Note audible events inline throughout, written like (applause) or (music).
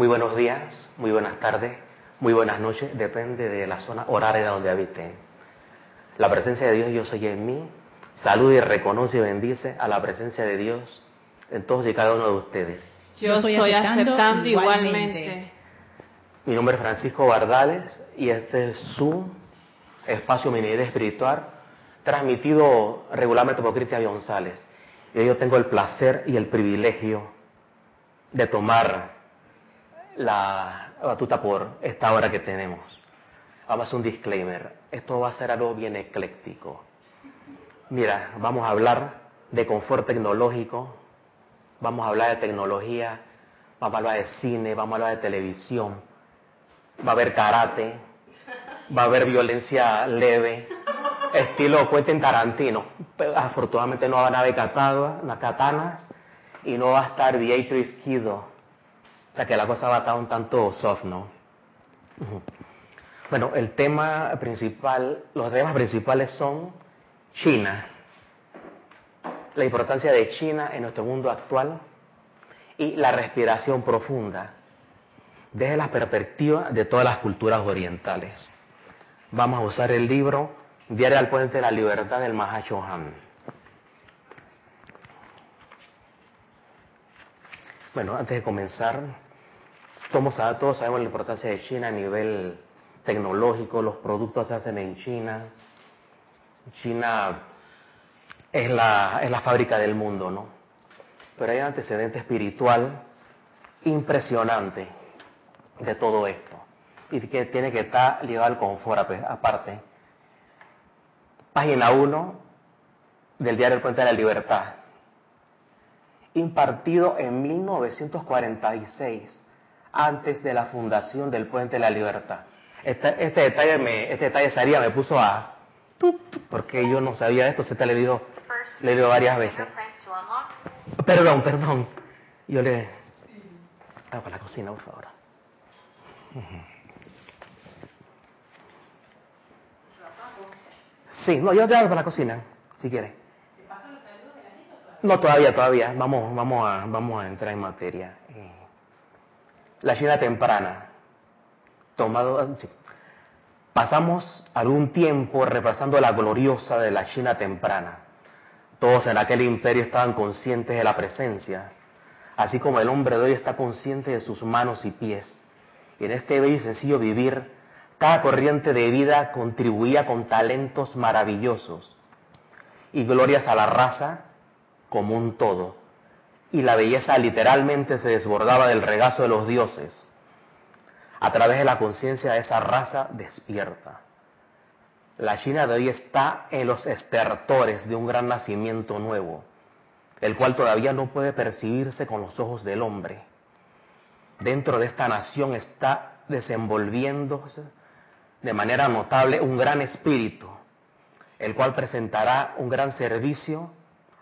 Muy buenos días, muy buenas tardes, muy buenas noches, depende de la zona horaria donde habiten. La presencia de Dios yo soy en mí, saluda y reconoce y bendice a la presencia de Dios en todos y cada uno de ustedes. Yo soy aceptando, igualmente. Mi nombre es Francisco Bardales y este es su espacio Minera Espiritual transmitido regularmente por Cristian González. Y yo tengo el placer y el privilegio de tomar la batuta por esta hora que tenemos. Vamos a hacer un disclaimer. Esto va a ser algo bien ecléctico. Mira, vamos a hablar de confort tecnológico, vamos a hablar de tecnología, vamos a hablar de cine, vamos a hablar de televisión, va a haber karate, va a haber violencia leve, estilo Quentin Tarantino. Pero afortunadamente no van a haber katanas y no va a estar Beatriz Kido. Sea que la cosa va a estar un tanto soft, ¿no? Bueno, el tema principal, los temas principales son China, la importancia de China en nuestro mundo actual y la respiración profunda desde la perspectiva de todas las culturas orientales. Vamos a usar el libro Diario al Puente de la Libertad del Mahachohan. Bueno, antes de comenzar, todos sabemos la importancia de China a nivel tecnológico, los productos se hacen en China. China es la, fábrica del mundo, ¿no? Pero hay un antecedente espiritual impresionante de todo esto y que tiene que estar ligado al confort aparte. Página 1 del diario El Puente de la Libertad. Impartido en 1946, antes de la fundación del Puente de la Libertad. Este, este detalle me, este detalle Saría me puso a porque yo no sabía esto, se te le dio, le dio varias veces. Perdón, perdón. Yo le. Ah, para la cocina, por favor. Sí, no, yo te hago para la cocina, si quieres. No, todavía, todavía. Vamos, vamos, a, vamos a entrar en materia. La China temprana. Tomado, Pasamos algún tiempo repasando la gloriosa de la China temprana. Todos en aquel imperio estaban conscientes de la presencia, así como el hombre de hoy está consciente de sus manos y pies. Y en este bello y sencillo vivir, cada corriente de vida contribuía con talentos maravillosos y glorias a la raza como un todo. Y la belleza literalmente se desbordaba del regazo de los dioses a través de la conciencia de esa raza despierta. La China de hoy está en los estertores de un gran nacimiento nuevo, el cual todavía no puede percibirse con los ojos del hombre. Dentro de esta nación está desenvolviéndose de manera notable un gran espíritu, el cual presentará un gran servicio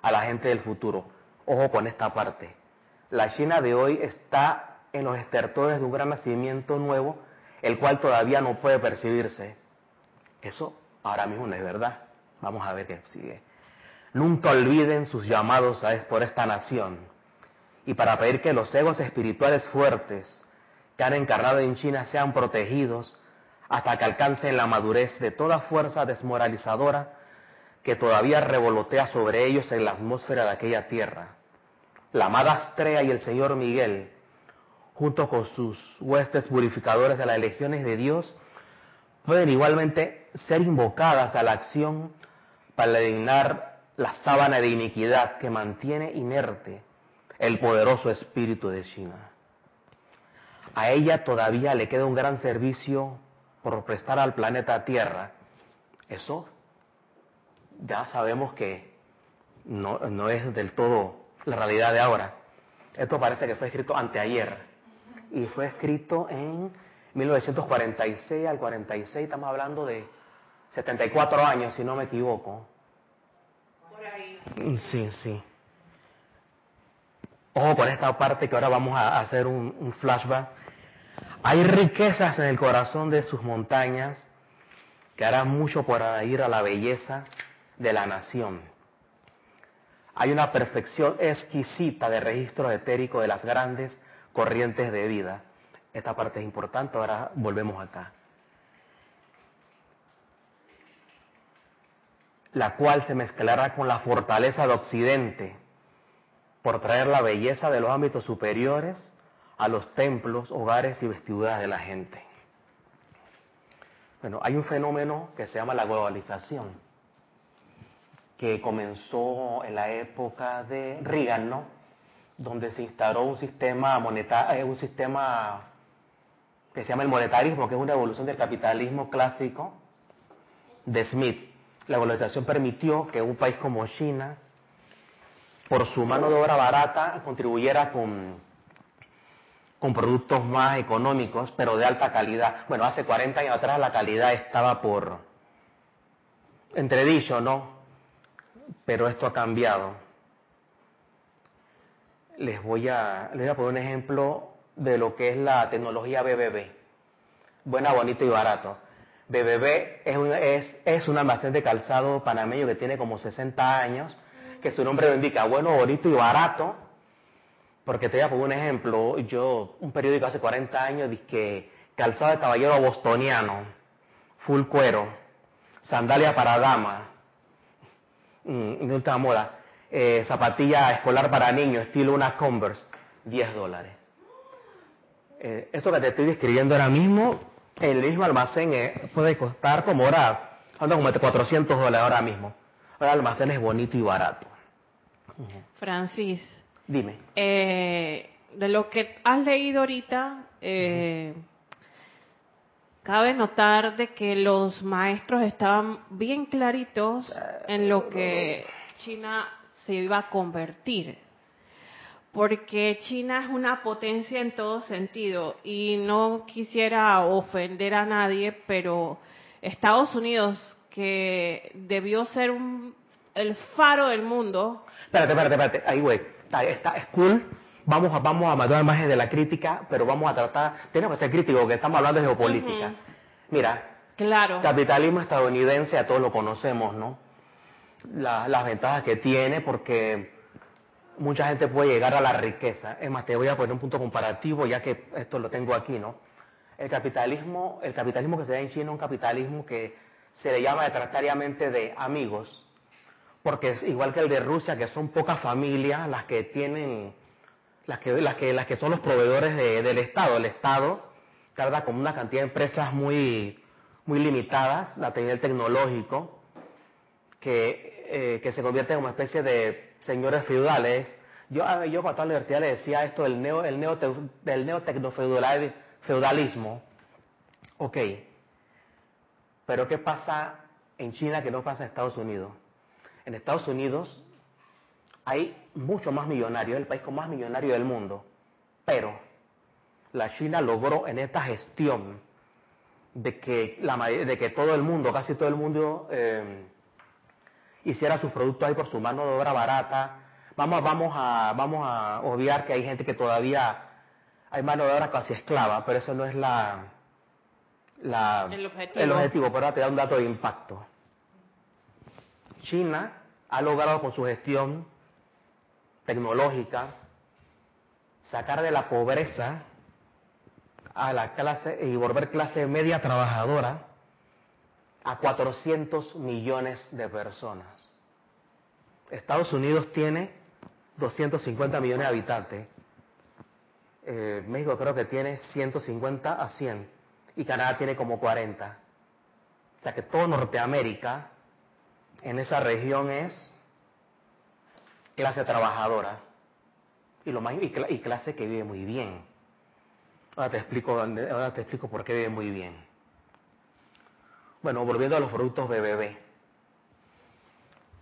a la gente del futuro. Ojo con esta parte. La China de hoy está en los estertores de un gran nacimiento nuevo, el cual todavía no puede percibirse. Eso ahora mismo no es verdad. Vamos a ver qué sigue. Nunca olviden sus llamados a por esta nación y para pedir que los egos espirituales fuertes que han encarnado en China sean protegidos hasta que alcancen la madurez de toda fuerza desmoralizadora que todavía revolotea sobre ellos en la atmósfera de aquella tierra. La amada Astrea y el señor Miguel junto con sus huestes purificadores de las legiones de Dios, pueden igualmente ser invocadas a la acción para eliminar la sábana de iniquidad que mantiene inerte el poderoso espíritu de China. A ella todavía le queda un gran servicio por prestar al planeta Tierra. Eso ya sabemos que no, no es del todo la realidad de ahora. Esto parece que fue escrito anteayer y fue escrito en 1946 al 46, estamos hablando de 74 años, si no me equivoco. Por ahí. Sí, sí. Ojo con esta parte que ahora vamos a hacer un, un flashback. Hay riquezas en el corazón de sus montañas que harán mucho para ir a la belleza de la nación. Hay una perfección exquisita de registro etérico de las grandes corrientes de vida, Esta parte es importante, ahora volvemos acá. La cual se mezclará con la fortaleza de Occidente por traer la belleza de los ámbitos superiores a los templos, hogares y vestiduras de la gente. Bueno, hay un fenómeno que se llama la globalización, que comenzó en la época de Reagan, ¿no? Donde se instauró un sistema monetario, eh, un sistema que se llama el monetarismo, que es una evolución del capitalismo clásico de Smith. La globalización permitió que un país como China, por su mano de obra barata, contribuyera con con productos más económicos, pero de alta calidad. Bueno, hace 40 años atrás la calidad estaba por entredicho, ¿no? Pero esto ha cambiado. Les voy a, les voy a poner un ejemplo de lo que es la tecnología BBB. Buena, bonito y barato. BBB es un, es, es un almacén de calzado panameño que tiene como 60 años, que su nombre lo indica, bueno, bonito y barato, porque te voy a poner un ejemplo. Yo, un periódico hace 40 años, que calzado de caballero bostoniano, full cuero, sandalia para dama, mm, de última moda, eh, zapatilla escolar para niños, estilo una Converse, 10 dólares. Eh, esto que te estoy describiendo ahora mismo, el mismo almacén eh, puede costar como ahora, anda como 400 dólares ahora mismo. Ahora el almacén es bonito y barato. Francis, Dime. Eh, de lo que has leído ahorita, eh, cabe notar de que los maestros estaban bien claritos en lo que China se iba a convertir. Porque China es una potencia en todo sentido y no quisiera ofender a nadie, pero Estados Unidos, que debió ser el faro del mundo. Espérate, espérate, espérate, ahí güey está, es cool, vamos a, vamos a matar al margen de la crítica, pero vamos a tratar, tenemos que ser críticos, que estamos hablando de geopolítica. Mira, claro. capitalismo estadounidense, a todos lo conocemos, ¿no? las ventajas que tiene, porque mucha gente puede llegar a la riqueza. Es más, te voy a poner un punto comparativo, ya que esto lo tengo aquí, ¿no? El capitalismo, el capitalismo que se da en China es un capitalismo que se le llama detratariamente de amigos, porque es igual que el de Rusia, que son pocas familias las que tienen, las que, las que, las que son los proveedores del Estado. El Estado carga con una cantidad de empresas muy, muy limitadas, la nivel tecnológico, que, eh, que se convierte en una especie de señores feudales. Yo, yo cuando estaba en la universidad le decía esto del neo, el neo, del neotecnofeudalismo. Ok, pero ¿qué pasa en China que no pasa en Estados Unidos? en Estados Unidos hay mucho más millonarios, es el país con más millonario del mundo, pero la China logró en esta gestión de que, la, de que todo el mundo, casi todo el mundo, eh, hiciera sus productos ahí por su mano de obra barata. Vamos, vamos, a, vamos a obviar que hay gente que todavía hay mano de obra casi esclava, pero eso no es la, la el, objetivo. el objetivo. Pero ahora te da un dato de impacto. China ha logrado con su gestión tecnológica sacar de la pobreza a la clase y volver clase media trabajadora a 400 millones de personas. Estados Unidos tiene 250 millones de habitantes. Eh, México creo que tiene 150 a 100 y Canadá tiene como 40. O sea que todo Norteamérica en esa región es clase trabajadora y, lo más, y, clase que vive muy bien. Ahora te, explico, ahora te explico por qué vive muy bien. Bueno, volviendo a los productos BBB.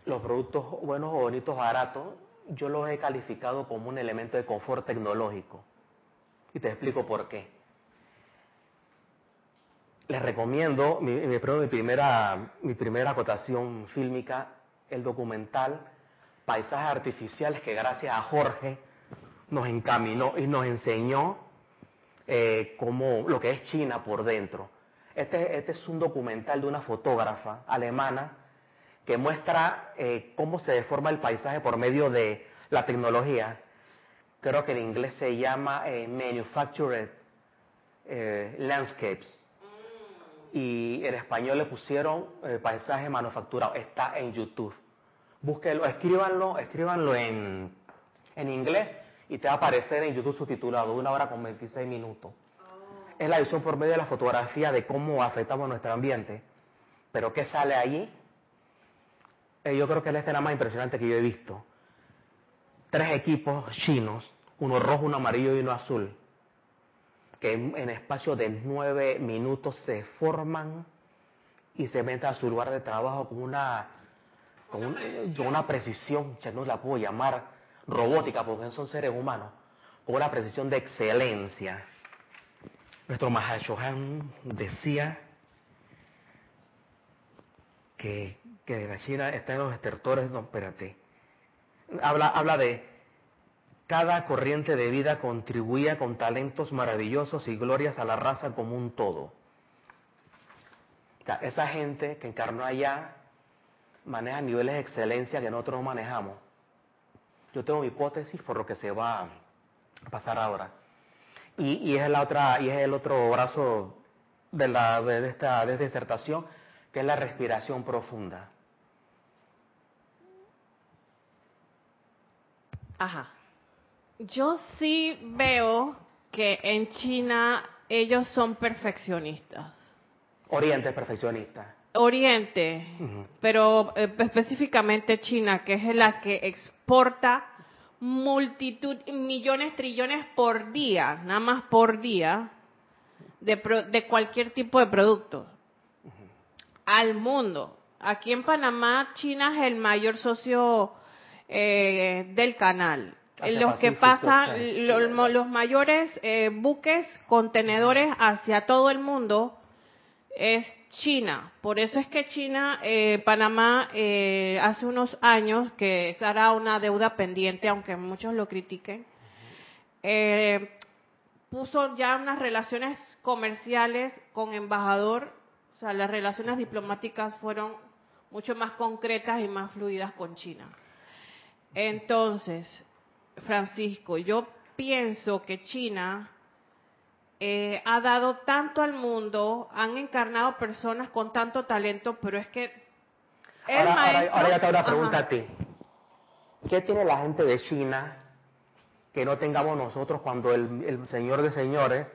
Los productos buenos, bonitos, baratos, yo los he calificado como un elemento de confort tecnológico. Y te explico por qué les recomiendo, mi, mi, primera, mi primera acotación fílmica, el documental Paisajes Artificiales, que gracias a Jorge nos encaminó y nos enseñó eh, cómo, lo que es China por dentro. Este, este, es un documental de una fotógrafa alemana que muestra eh, cómo se deforma el paisaje por medio de la tecnología. Creo que en inglés se llama eh, Manufactured landscapes. Y en español le pusieron paisaje manufacturado. Está en YouTube. Búsquelo, escríbanlo, escríbanlo en, en inglés y te va a aparecer en YouTube subtitulado, una hora con 26 minutos. Es la visión por medio de la fotografía de cómo afectamos nuestro ambiente. Pero ¿qué sale allí? Eh, yo creo que es la escena más impresionante que yo he visto. Tres equipos chinos, uno rojo, uno amarillo y uno azul, que en, en espacio de nueve minutos se forman y se meten a su lugar de trabajo con una, con, un- con una precisión, ya no la puedo llamar robótica porque son seres humanos, con una precisión de excelencia. Nuestro Mahashohan decía que, que la China está en los estertores, no, espérate. Habla, habla de cada corriente de vida contribuía con talentos maravillosos y glorias a la raza como un todo. Esa gente que encarnó allá maneja niveles de excelencia que nosotros no manejamos. Yo tengo mi hipótesis por lo que se va a pasar ahora. Y, y es la otra, y es el otro brazo de la de, esta, de esta disertación, que es la respiración profunda. Ajá. Yo sí veo que en China ellos son perfeccionistas. Oriente es perfeccionista. Oriente, pero eh, específicamente China, que es la que exporta multitud, millones, trillones por día, nada más por día, de, pro- de cualquier tipo de producto al mundo. Aquí en Panamá, China es el mayor socio eh, del canal. Asia los que pasan, sí. lo- mo- los mayores eh, buques, contenedores hacia todo el mundo es China. Por eso es que China, eh, Panamá, eh, hace unos años, que era una deuda pendiente, aunque muchos lo critiquen, eh, puso ya unas relaciones comerciales con embajador, o sea, las relaciones diplomáticas fueron mucho más concretas y más fluidas con China. Entonces, Francisco, yo pienso que China eh, ha dado tanto al mundo, han encarnado personas con tanto talento, pero es que el Ahora, ahora- maestro- ahora ya te hago una pregunta a ti. ¿Qué tiene la gente de China que no tengamos nosotros cuando el, el Señor de Señores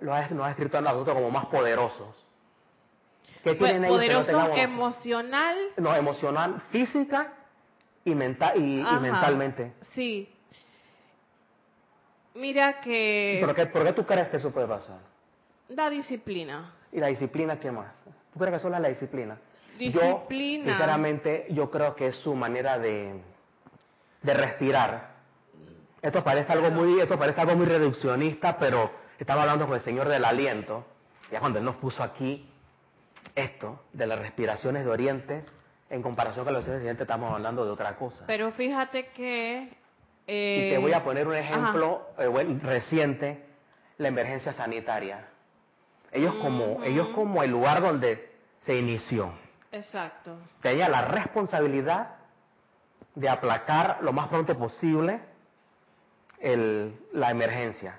lo ha, nos ha escrito a nosotros como más poderosos? ¿Qué Pues, tienen ellos que no emocional No, emocional, física y, menta- y, mentalmente. Sí. Mira que ¿Por qué, por qué tú crees que eso puede pasar? da disciplina. ¿Y la disciplina qué más? ¿Tú crees que solo es la disciplina? Disciplina. Yo, sinceramente, yo creo que es su manera de, de respirar. Esto parece algo muy, esto parece algo muy reduccionista, pero estaba hablando con el Señor del aliento, ya cuando Él nos puso aquí esto de las respiraciones de orientes, en comparación con los occidentales estamos hablando de otra cosa. Pero fíjate que eh, Y te voy a poner un ejemplo eh, bueno, reciente, la emergencia sanitaria. Ellos como, ellos como el lugar donde se inició, Exacto. tenía la responsabilidad de aplacar lo más pronto posible el- la emergencia.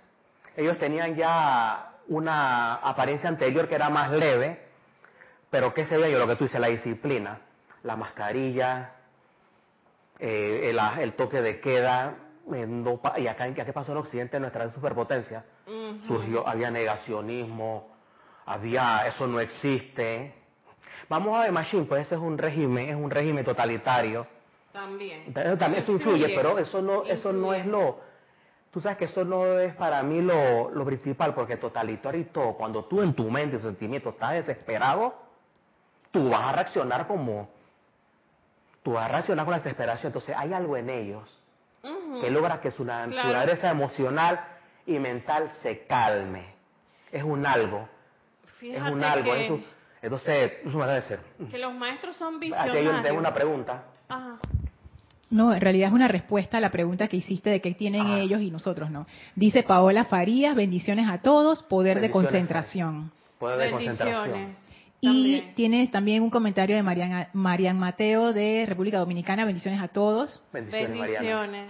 Ellos tenían ya una apariencia anterior que era más leve, pero ¿qué se yo Lo que tú dices, la disciplina, la mascarilla, eh, el, el toque de queda, eh, no y acá, ¿qué pasó en Occidente, en nuestra superpotencia? Surgió, había negacionismo, había, eso no existe. Vamos a ver, Machine, pues ese es un régimen, es un régimen totalitario. También. Entonces, también eso influye, Influye. pero eso no, eso no es lo, tú sabes que eso no es para mí lo, lo principal, porque totalitario y todo, cuando tú en tu mente y sentimiento estás desesperado, tú vas a reaccionar como, tú vas a reaccionar con la desesperación, entonces hay algo en ellos que logra que su Claro. naturaleza emocional y mental se calme. Es un algo, Fíjate es un algo, que, eso, entonces, eso me debe ser. que los maestros son Aquí visionarios. yo tengo una pregunta. Ajá. No, en realidad es una respuesta a la pregunta que hiciste de qué tienen Ah. ellos y nosotros no. Dice Paola Farías, bendiciones a todos, poder de concentración. Poder de concentración. Y tienes también un comentario de Marian, Marian Mateo de República Dominicana, bendiciones a todos. Bendiciones.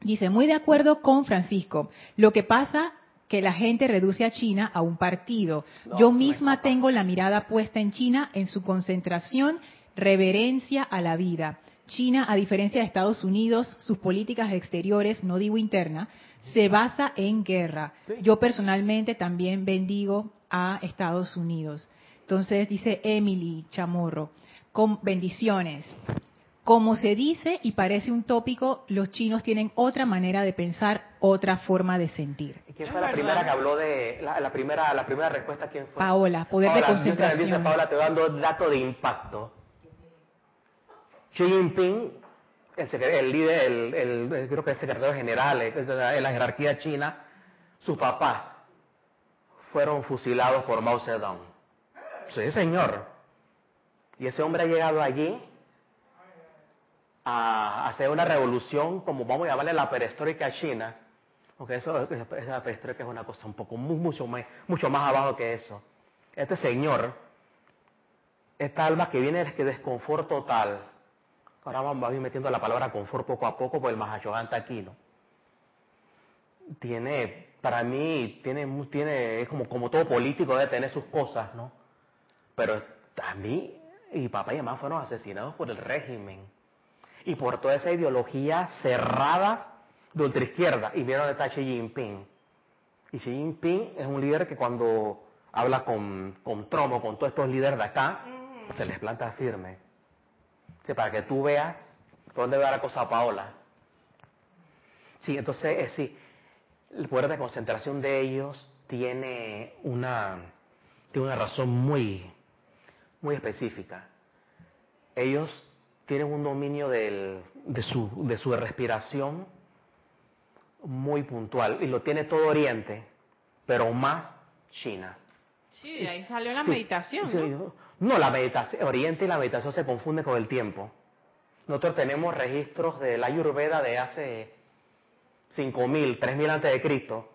Dice, muy de acuerdo con Francisco. Lo que pasa que la gente reduce a China a un partido. Yo misma tengo la mirada puesta en China, en su concentración, reverencia a la vida. China, a diferencia de Estados Unidos, sus políticas exteriores, no digo interna, se basa en guerra. Yo personalmente también bendigo a Estados Unidos. Entonces dice Emily Chamorro, con bendiciones. Como se dice y parece un tópico, los chinos tienen otra manera de pensar, otra forma de sentir. ¿Quién fue la primera que habló de la, primera la primera respuesta? ¿Quién fue? Paola, poder de concentración. Dice Paola, te dando dato de impacto. Xi Jinping, el, líder, el, creo que el secretario general en la jerarquía china, sus papás fueron fusilados por Mao Zedong. Sí, señor. Y ese hombre ha llegado allí a hacer una revolución, como vamos a llamarle la perestroika china, porque eso, es una cosa un poco mucho más, mucho más abajo que eso. Este señor, esta alma que viene de desconfort total, Ahora vamos a ir metiendo la palabra confort poco a poco, por el Mahashogan aquí, Tiene, para mí, tiene, tiene, es como, como todo político debe tener sus cosas, ¿no? Pero a mí, y papá y mamá fueron asesinados por el régimen. Y por toda esa ideología cerradas de ultraizquierda. Y vieron está Xi Jinping. Y Xi Jinping es un líder que cuando habla con, con Trump o con todos estos líderes de acá, se les planta firme para que tú veas dónde va la cosa a Paola. Sí, entonces, eh, sí, el poder de concentración de ellos tiene una, tiene una razón muy, muy específica. Ellos tienen un dominio del, de, su, de su respiración muy puntual y lo tiene todo Oriente, pero más China. Sí, ahí salió la meditación. ¿no? la meditación, Oriente y la meditación se confunden con el tiempo. Nosotros tenemos registros de la Ayurveda de hace 5.000, 3.000 antes de Cristo,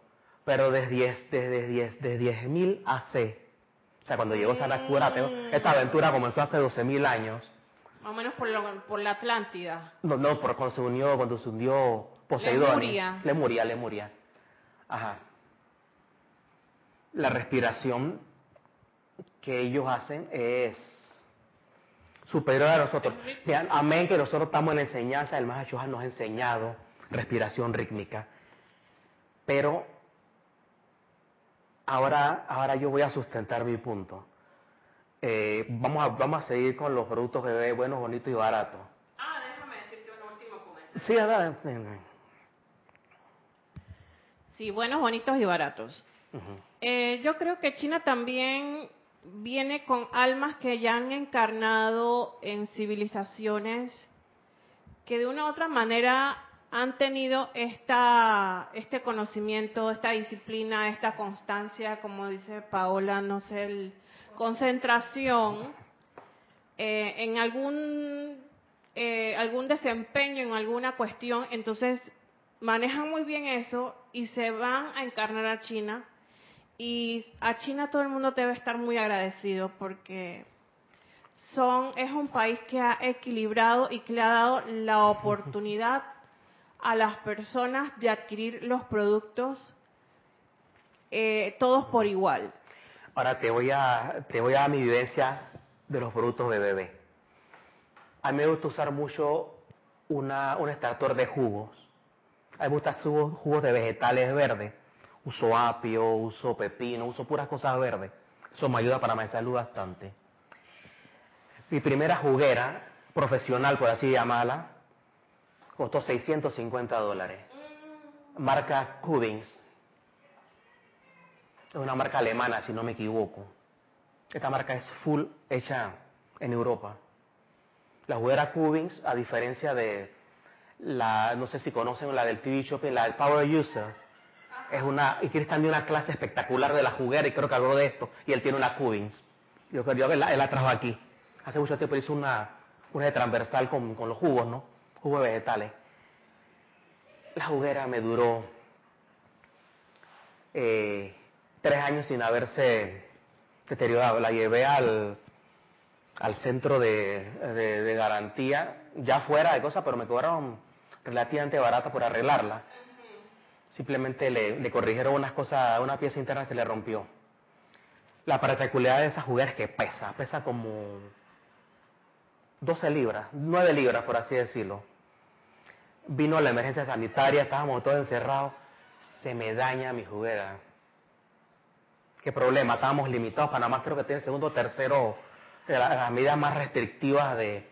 pero desde 10, desde 10, desde 10.000 AC. O sea, cuando llegó Sanakura, mm. esta aventura comenzó hace 12.000 años. Más o menos por, por la Atlántida. No, no, por cuando se unió, cuando se unió Poseidón. Lemuria. Lemuria, Lemuria. Ajá. La respiración que ellos hacen es superior a nosotros. amén que nosotros estamos en enseñanza, el Mahachohan nos ha enseñado respiración rítmica. Pero ahora, ahora yo voy a sustentar mi punto. Eh, vamos, a, vamos a seguir con los productos bebé buenos, bonitos y baratos. Ah, déjame decirte un último comentario. Sí, adelante. Sí, buenos, bonitos y baratos. eh, yo creo que China también viene con almas que ya han encarnado en civilizaciones que de una u otra manera han tenido esta, este conocimiento, esta disciplina, esta constancia, como dice Paola, no sé, concentración eh, en algún, eh, algún desempeño, en alguna cuestión, entonces manejan muy bien eso y se van a encarnar a China. Y a China todo el mundo debe estar muy agradecido porque son, es un país que ha equilibrado y que le ha dado la oportunidad a las personas de adquirir los productos eh, todos por igual. Ahora te voy a te voy a dar mi vivencia de los productos de bebé. A mí me gusta usar mucho una, un extractor de jugos. A mí me gusta jugos, jugos de vegetales verdes uso apio, uso pepino, uso puras cosas verdes. Eso me ayuda para mi salud bastante. Mi primera juguera profesional, por así llamarla, costó 650 dólares. Marca Cubins. Es una marca alemana, si no me equivoco. Esta marca es full hecha en Europa. La juguera Cubins, a diferencia de la, no sé si conocen la del TV Shopping, la del Power User, es una, y tienes también una clase espectacular de la juguera y creo que habló de esto, y él tiene una Cubins. Yo creo que él, la trajo aquí. Hace mucho tiempo hizo una, una de transversal con, con los jugos, ¿no? Jugos vegetales. La juguera me duró eh, tres años sin haberse deteriorado. La llevé al, al centro de, de, de garantía, ya fuera de cosas, pero me cobraron relativamente barata por arreglarla Simplemente le, corrigieron unas cosas, una pieza interna se le rompió. La particularidad de esa juguera es que pesa, pesa como 12 libras, 9 libras por así decirlo. Vino la emergencia sanitaria, estábamos todos encerrados, se me daña mi juguera. ¿Qué problema? Estábamos limitados, Panamá creo que tiene el segundo o tercero de las, medidas más restrictivas de...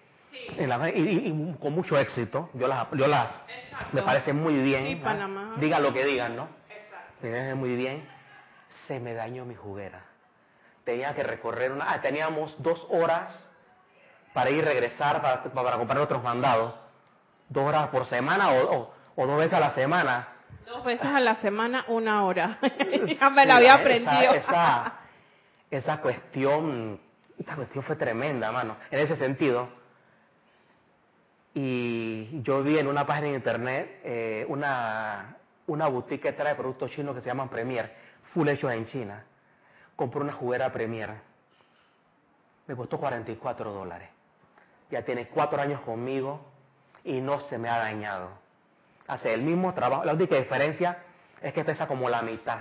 y, con mucho éxito, yo las, yo las me parece muy bien. Sí, Panamá. Digan lo que digan, ¿no? Exacto. Me parece muy bien. Se me dañó mi juguera. Tenía que recorrer una... Ah, teníamos dos horas para ir y regresar, para, para comprar otros mandados. Dos horas por semana o, o, dos veces a la semana. Dos veces a la semana, una hora. (laughs) ya me la había aprendido. Esa, esa, cuestión, esa cuestión fue tremenda, mano. En ese sentido. Y yo vi en una página de internet eh, una, una boutique que trae productos chinos que se llaman Premier, full hechos en China. Compré una juguera Premier. Me costó 44 dólares ya tiene cuatro años conmigo y no se me ha dañado. Hace el mismo trabajo. La única diferencia es que pesa como la mitad.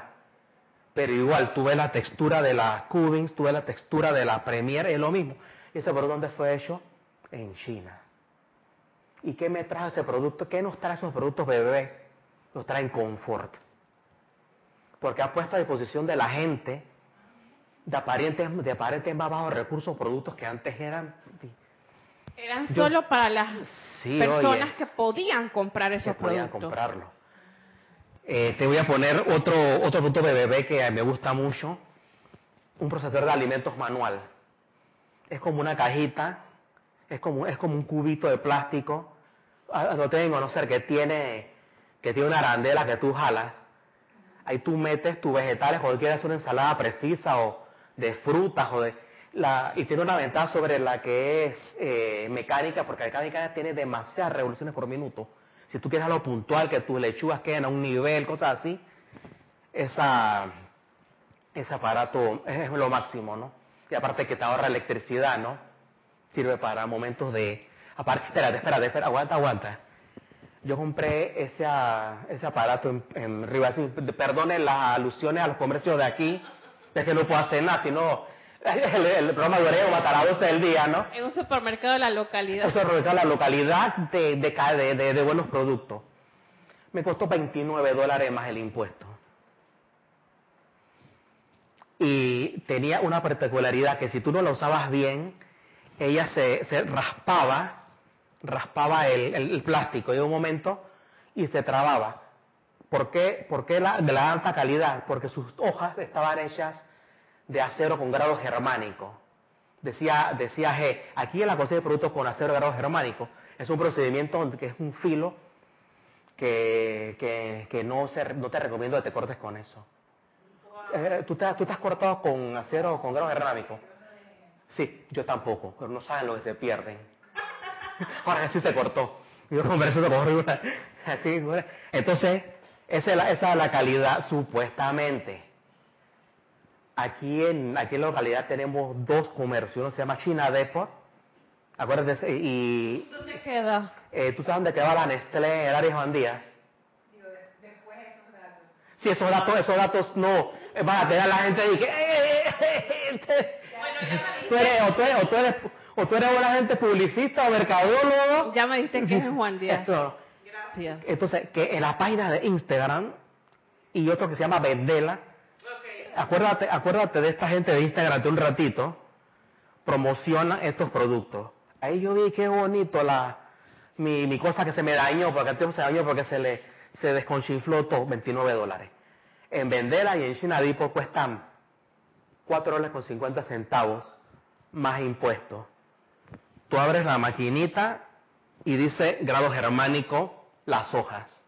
Pero igual, tuve la textura de la Cubins, tuve la textura de la Premier, es lo mismo. ¿Y ese por dónde fue hecho? En China. ¿Y qué me trajo ese producto? ¿Qué nos trae esos productos bebé? Nos traen confort. Porque ha puesto a disposición de la gente de aparentes, de aparentes más bajos recursos productos que antes eran eran solo para las personas que podían comprar esos que podían comprarlo. Eh, te voy a poner otro, otro punto de bebé que me gusta mucho. Un procesador de alimentos manual. Es como una cajita, es como, es como un cubito de plástico. Ah, no tengo que conocer que tiene, que tiene una arandela que tú jalas. Ahí tú metes tus vegetales, o quieres una ensalada precisa o de frutas o de y tiene una ventaja sobre la que es eh, mecánica, porque la mecánica tiene demasiadas revoluciones por minuto. Si tú quieres algo puntual, que tus lechugas queden a un nivel, cosas así, esa, ese aparato es lo máximo, ¿no? Y aparte que te ahorra electricidad, ¿no? Sirve para momentos de... Aparte, espérate, espérate, espérate aguanta, aguanta. Yo compré ese, ese aparato en, en Rivas, perdone las alusiones a los comercios de aquí, es que no puedo hacer nada, sino el, el programa de Oreo matará a 12 del día, ¿no? En un supermercado de la localidad. Un supermercado de la localidad de, de, de, de buenos productos. Me costó 29 dólares más el impuesto. Y tenía una particularidad que si tú no la usabas bien, ella se, se raspaba, raspaba el, el, plástico de un momento y se trababa. ¿Por qué? ¿Por qué la, de la alta calidad? Porque sus hojas estaban hechas de acero con grado germánico. Decía, decía G, aquí en la cuestión de productos con acero de grado germánico es un procedimiento que es un filo que, que, no, se, no te recomiendo que te cortes con eso. Eh, ¿tú, te, ¿Tú cortado con acero con grado germánico? Sí, yo tampoco, pero no saben lo que se pierden. (laughs) Ahora sí se cortó. Yo (laughs) Entonces, es, la, esa es la calidad supuestamente. Aquí en, aquí en la localidad tenemos dos comercios. Uno se llama China Depot. Acuérdate, y... ¿Dónde queda? Eh, ¿Tú sabes dónde queda la Nestlé en el área Juan Díaz? Digo, después esos datos. Sí, esos datos, esos datos no. Van a tener la gente y que... bueno, ya tú eres, o, tú eres, o, tú eres, o tú eres una gente publicista o mercadólogo. Ya me diste que es en (laughs) Juan Díaz. Gracias. Entonces, que en la página de Instagram y otro que se llama Vendela, acuérdate, acuérdate de esta gente de Instagram un ratito, promociona estos productos. Ahí yo vi qué bonito la, mi, mi cosa que se me dañó, porque el tiempo se dañó porque se le se desconchinfló todo, 29 dólares. En Vendela y en China Depot cuestan 4 dólares con 50 centavos más impuestos. Tú abres la maquinita y dice grado germánico las hojas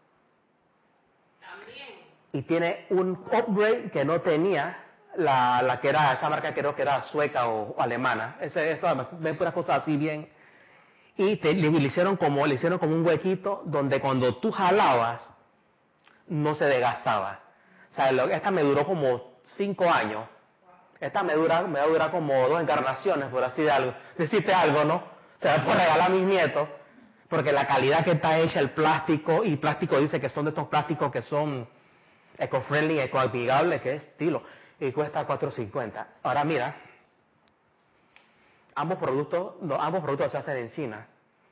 y tiene un upgrade que no tenía la, la que era, esa marca creo que era sueca o, alemana. Ese, esto, ven puras cosas así bien. Y le, hicieron como, le hicieron como un huequito donde cuando tú jalabas, no se desgastaba. O esta me duró como cinco años. Esta me dura, me va a durar como dos encarnaciones, por así algo. Decirte algo, ¿no? O sea, por regalar a mis nietos. Porque la calidad que está hecha, el plástico, y plástico dice que son de estos plásticos que son eco-friendly, eco-amigable, que es estilo, y cuesta 4.50. Ahora mira, ambos productos, ambos productos se hacen en China,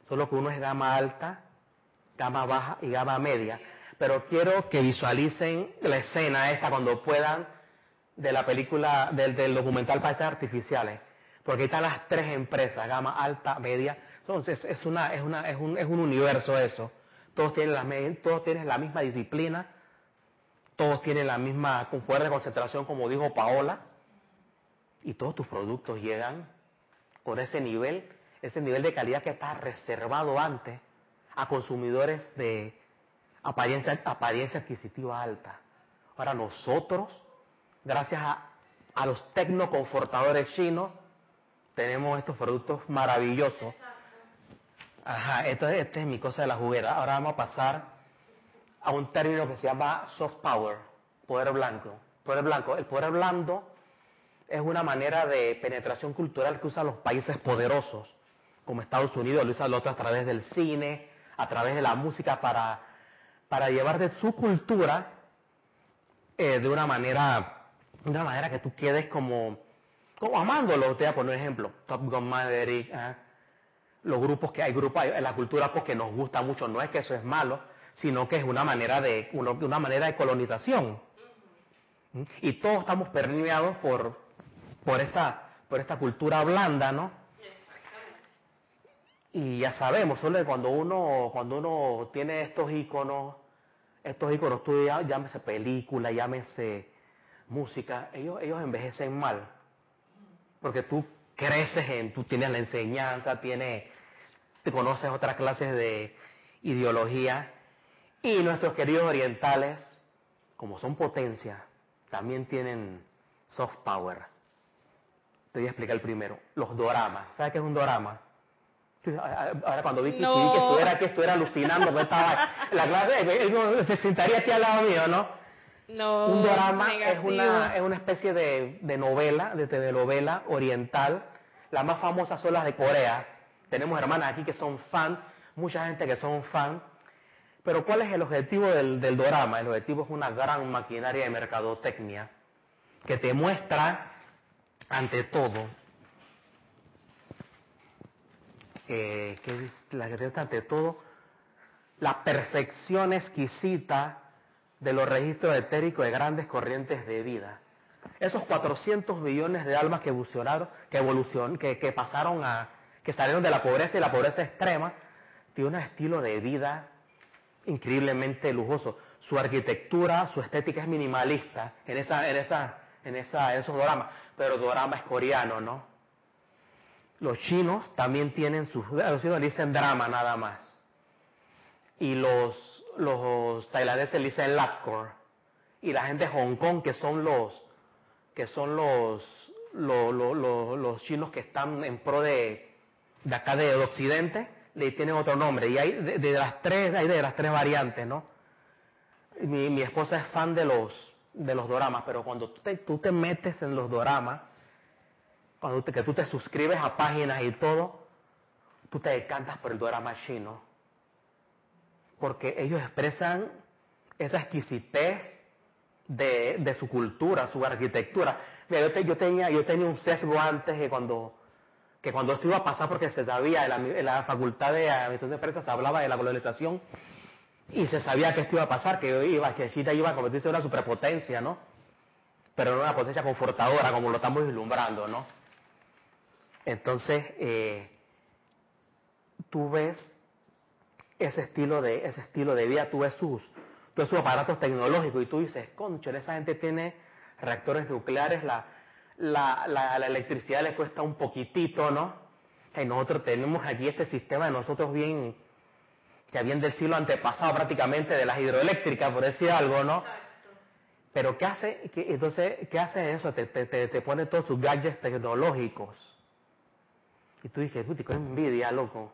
solo que uno es gama alta, gama baja y gama media. Pero quiero que visualicen la escena esta cuando puedan de la película, del, del documental Países Artificiales, porque están las tres empresas, gama alta, media. Entonces es una, es una, es un, es un universo eso. Todos tienen la, todos tienen la misma disciplina, todos tienen la misma fuerte concentración, como dijo Paola, y todos tus productos llegan con ese nivel, ese nivel de calidad que está reservado antes a consumidores de apariencia, apariencia adquisitiva alta. Ahora nosotros, gracias a, a los tecnoconfortadores chinos, tenemos estos productos maravillosos. Ajá, esto, esta es mi cosa de la juguera. Ahora vamos a pasar a un término que se llama soft power, poder blanco. Poder blanco. El poder blando es una manera de penetración cultural que usan los países poderosos, como Estados Unidos, lo usan los otros a través del cine, a través de la música, para, para llevar de su cultura eh, de una manera, de una manera que tú quedes como, como amándolo. Te voy a un ejemplo, Top Gun Maverick, ¿eh? los grupos que hay grupos en la cultura porque nos gusta mucho, no es que eso es malo, sino que es una manera de, una manera de colonización. ¿Mm? Y todos estamos permeados por, por esta, por esta cultura blanda, ¿no? Y ya sabemos, solo cuando uno, cuando uno tiene estos iconos, estos iconos, tú llámese película, llámese música, ellos, ellos envejecen mal. Porque tú creces en, tú tienes la enseñanza, tienes, te conoces otras clases de ideología. Y nuestros queridos orientales, como son potencia, también tienen soft power. Te voy a explicar el primero. Los doramas. ¿Sabes qué es un dorama? Ahora cuando vi que, no. que estuviera aquí, estuviera alucinando, no estaba la clase, se sentaría aquí al lado mío, ¿no? No. Un drama es una, es una especie de, de novela, de telenovela oriental. Las más famosas son las de Corea. Tenemos hermanas aquí que son fan, mucha gente que son fan. Pero ¿cuál es el objetivo del, del dorama? El objetivo es una gran maquinaria de mercadotecnia que te muestra ante todo que es la que te ante todo la perfección exquisita de los registros etéricos de grandes corrientes de vida. Esos 400 millones de almas que evolucionaron, que, evolución, que, que pasaron a, que salieron de la pobreza y la pobreza extrema, tiene un estilo de vida increíblemente lujoso. Su arquitectura, su estética es minimalista en esa, en esa, en esa, en esos dramas, pero el drama es coreano, ¿no? Los chinos también tienen sus, los chinos dicen drama nada más. Y los, los tailandeses dicen lapcore. Y la gente de Hong Kong, que son los, que son los, los, los, chinos que están en pro de, de acá de, Occidente, le tienen otro nombre. Y hay de, las tres, hay de las tres variantes, ¿no? Mi, mi esposa es fan de los, de los doramas, pero cuando tú te, tú te metes en los doramas, cuando te, que tú te suscribes a páginas y todo, tú te decantas por el drama chino. Porque ellos expresan esa exquisitez de, de su cultura, su arquitectura. Mira, yo, yo, tenía, yo tenía un sesgo antes que cuando, que cuando esto iba a pasar, porque se sabía, en la, facultad de administración de empresas se hablaba de la globalización y se sabía que esto iba a pasar, que, iba, que iba a convertirse en una superpotencia, ¿no? Pero en una potencia confortadora, como lo estamos vislumbrando, ¿no? Entonces, eh, tú ves ese estilo de ese estilo de vida, tú ves sus, sus aparatos tecnológicos y tú dices, concho, esa gente tiene reactores nucleares, la, la, la, electricidad le cuesta un poquitito, ¿no? Y nosotros tenemos aquí este sistema de nosotros bien, que bien del siglo antepasado prácticamente de las hidroeléctricas, por decir algo, ¿no? Pero ¿qué hace? entonces, ¿qué hace eso? Te, te, te pone todos sus gadgets tecnológicos y tú dices, puti, qué envidia, loco.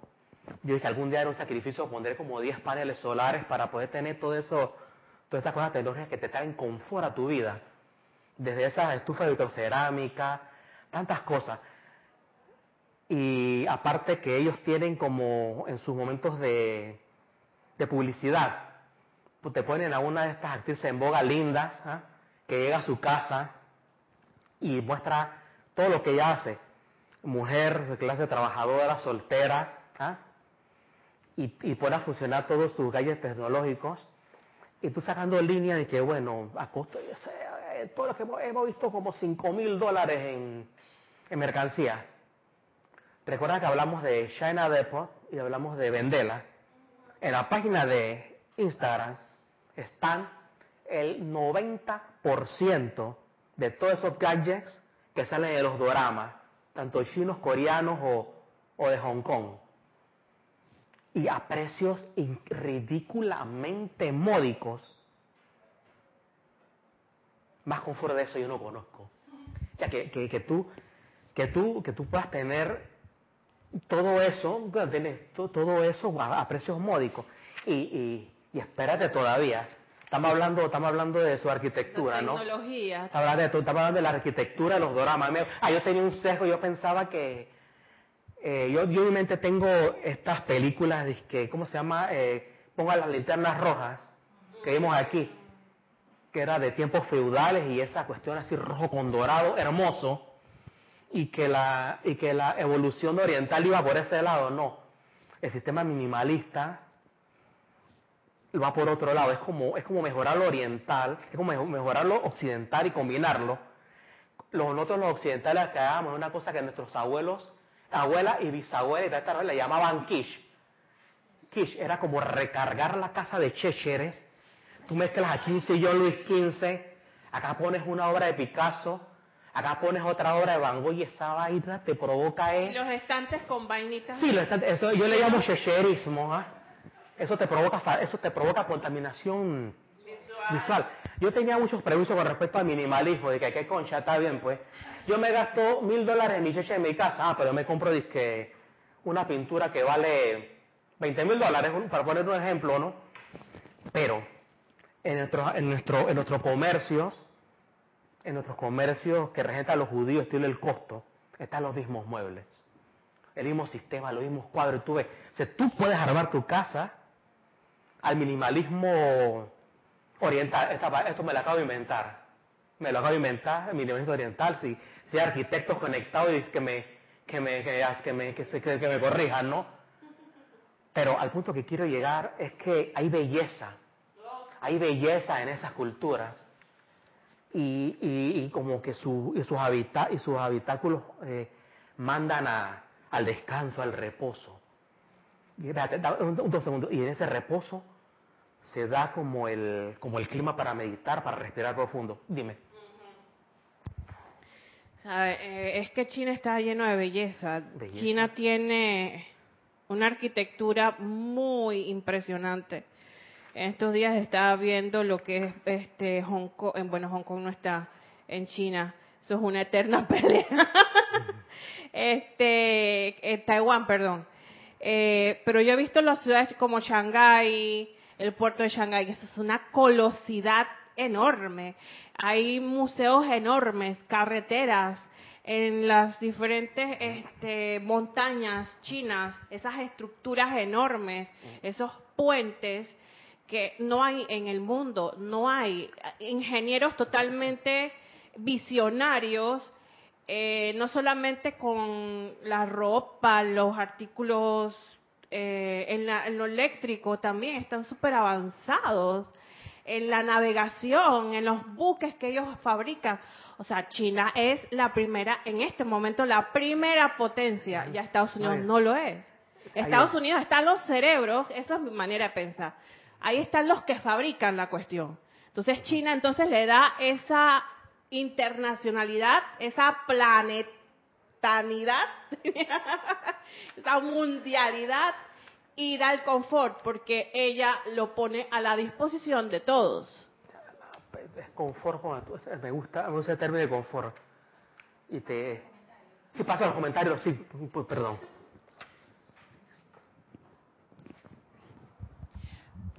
Yo dije, algún día era un sacrificio pondré como 10 paneles solares para poder tener todo eso, todas esas cosas tecnológicas que te traen confort a tu vida. Desde esas estufas de vitrocerámica, tantas cosas. Y aparte que ellos tienen como en sus momentos de, publicidad, te ponen a una de estas actrices en boga lindas, ¿ah? que llega a su casa y muestra todo lo que ella hace. Mujer de clase trabajadora, soltera, ¿ah? y, y pone a funcionar todos sus gadgets tecnológicos. Y tú sacando línea de que, bueno, a costo, eh, todo lo que hemos, visto como 5 mil dólares en, en mercancía. Recuerda que hablamos de China Depot y hablamos de Vendela. En la página de Instagram están el 90% de todos esos gadgets que salen de los doramas, tanto chinos, coreanos o, de Hong Kong. Y a precios ridículamente módicos. Más confort de eso yo no conozco. Ya que, que, tú, que, tú, que tú puedas tener todo eso, todo eso a, precios módicos. Y, y, y espérate todavía, Estamos hablando, estamos hablando de su arquitectura, ¿no? Tecnología. Estamos hablando, de, estamos hablando de la arquitectura de los doramas. Ah, yo tenía un sesgo, yo pensaba que... Eh, yo, yo en mi mente tengo estas películas, que, ¿cómo se llama? Eh, ponga las linternas rojas que vimos aquí, que era de tiempos feudales y esa cuestión así rojo con dorado, hermoso, y que la, y que la evolución oriental iba por ese lado, no. El sistema minimalista va por otro lado. Es como, es como mejorar lo oriental, es como mejorar lo occidental y combinarlo. nosotros los occidentales es una cosa que nuestros abuelos, abuela y bisabuela y tal, le llamaban quiche. Quiche era como recargar la casa de Checheres. Tú mezclas aquí un sillón Luis XV, acá pones una obra de Picasso, acá pones otra obra de Van Gogh y esa vaina te provoca... los estantes con vainitas. Sí, los estantes, eso yo le llamo checherismo. ¿ah? eso te provoca, eso te provoca contaminación visual. Yo tenía muchos prejuicios con respecto al minimalismo, de que qué concha, está bien, pues. Yo me gasto mil dólares en mi cheche en mi casa, ah, pero me compro disque, una pintura que vale 20 mil dólares, para poner un ejemplo, ¿no? Pero en, en, nuestro, en nuestros comercios, en nuestros comercios que regentan los judíos, estilo el costo, están los mismos muebles, el mismo sistema, los mismos cuadros. Tú ves, o tú puedes armar tu casa al minimalismo oriental. esto me lo acabo de inventar. Me lo acabo de inventar, el minimalismo oriental. Si, si hay arquitectos conectados y que me, que me, que, me, que, que me corrijan, ¿no? Pero al punto que quiero llegar es que hay belleza. Hay belleza en esas culturas. Y, y, como que su, y sus, y sus habitáculos eh, mandan a, al descanso, al reposo. Y, un, un, y en ese reposo se da como el, como el clima para meditar, para respirar profundo. Dime. Eh, es que China está lleno de belleza. China tiene una arquitectura muy impresionante. En estos días estaba viendo lo que es este Hong Kong, en, bueno, Hong Kong no está en China. Eso es una eterna (laughs) pelea. este, en Taiwán, perdón. Eh, pero yo he visto las ciudades como Shanghái, el puerto de Shanghái, eso es una colosidad enorme. Hay museos enormes, carreteras en las diferentes este, montañas chinas, esas estructuras enormes, esos puentes que no hay en el mundo, no hay ingenieros totalmente visionarios, eh, no solamente con la ropa, los artículos eh, en, lo eléctrico también están súper avanzados, en la navegación, en los buques que ellos fabrican. O sea, China es la primera, en este momento, la primera potencia, ya Estados Unidos no lo es. Estados Unidos están los cerebros, esa es mi manera de pensar. Ahí están los que fabrican la cuestión. Entonces China entonces le da esa internacionalidad, esa planetanidad, (laughs) esa mundialidad y da el confort porque ella lo pone a la disposición de todos. Es confort, me gusta, me gusta el término de confort. Y te... Si pasa los comentarios, sí, perdón.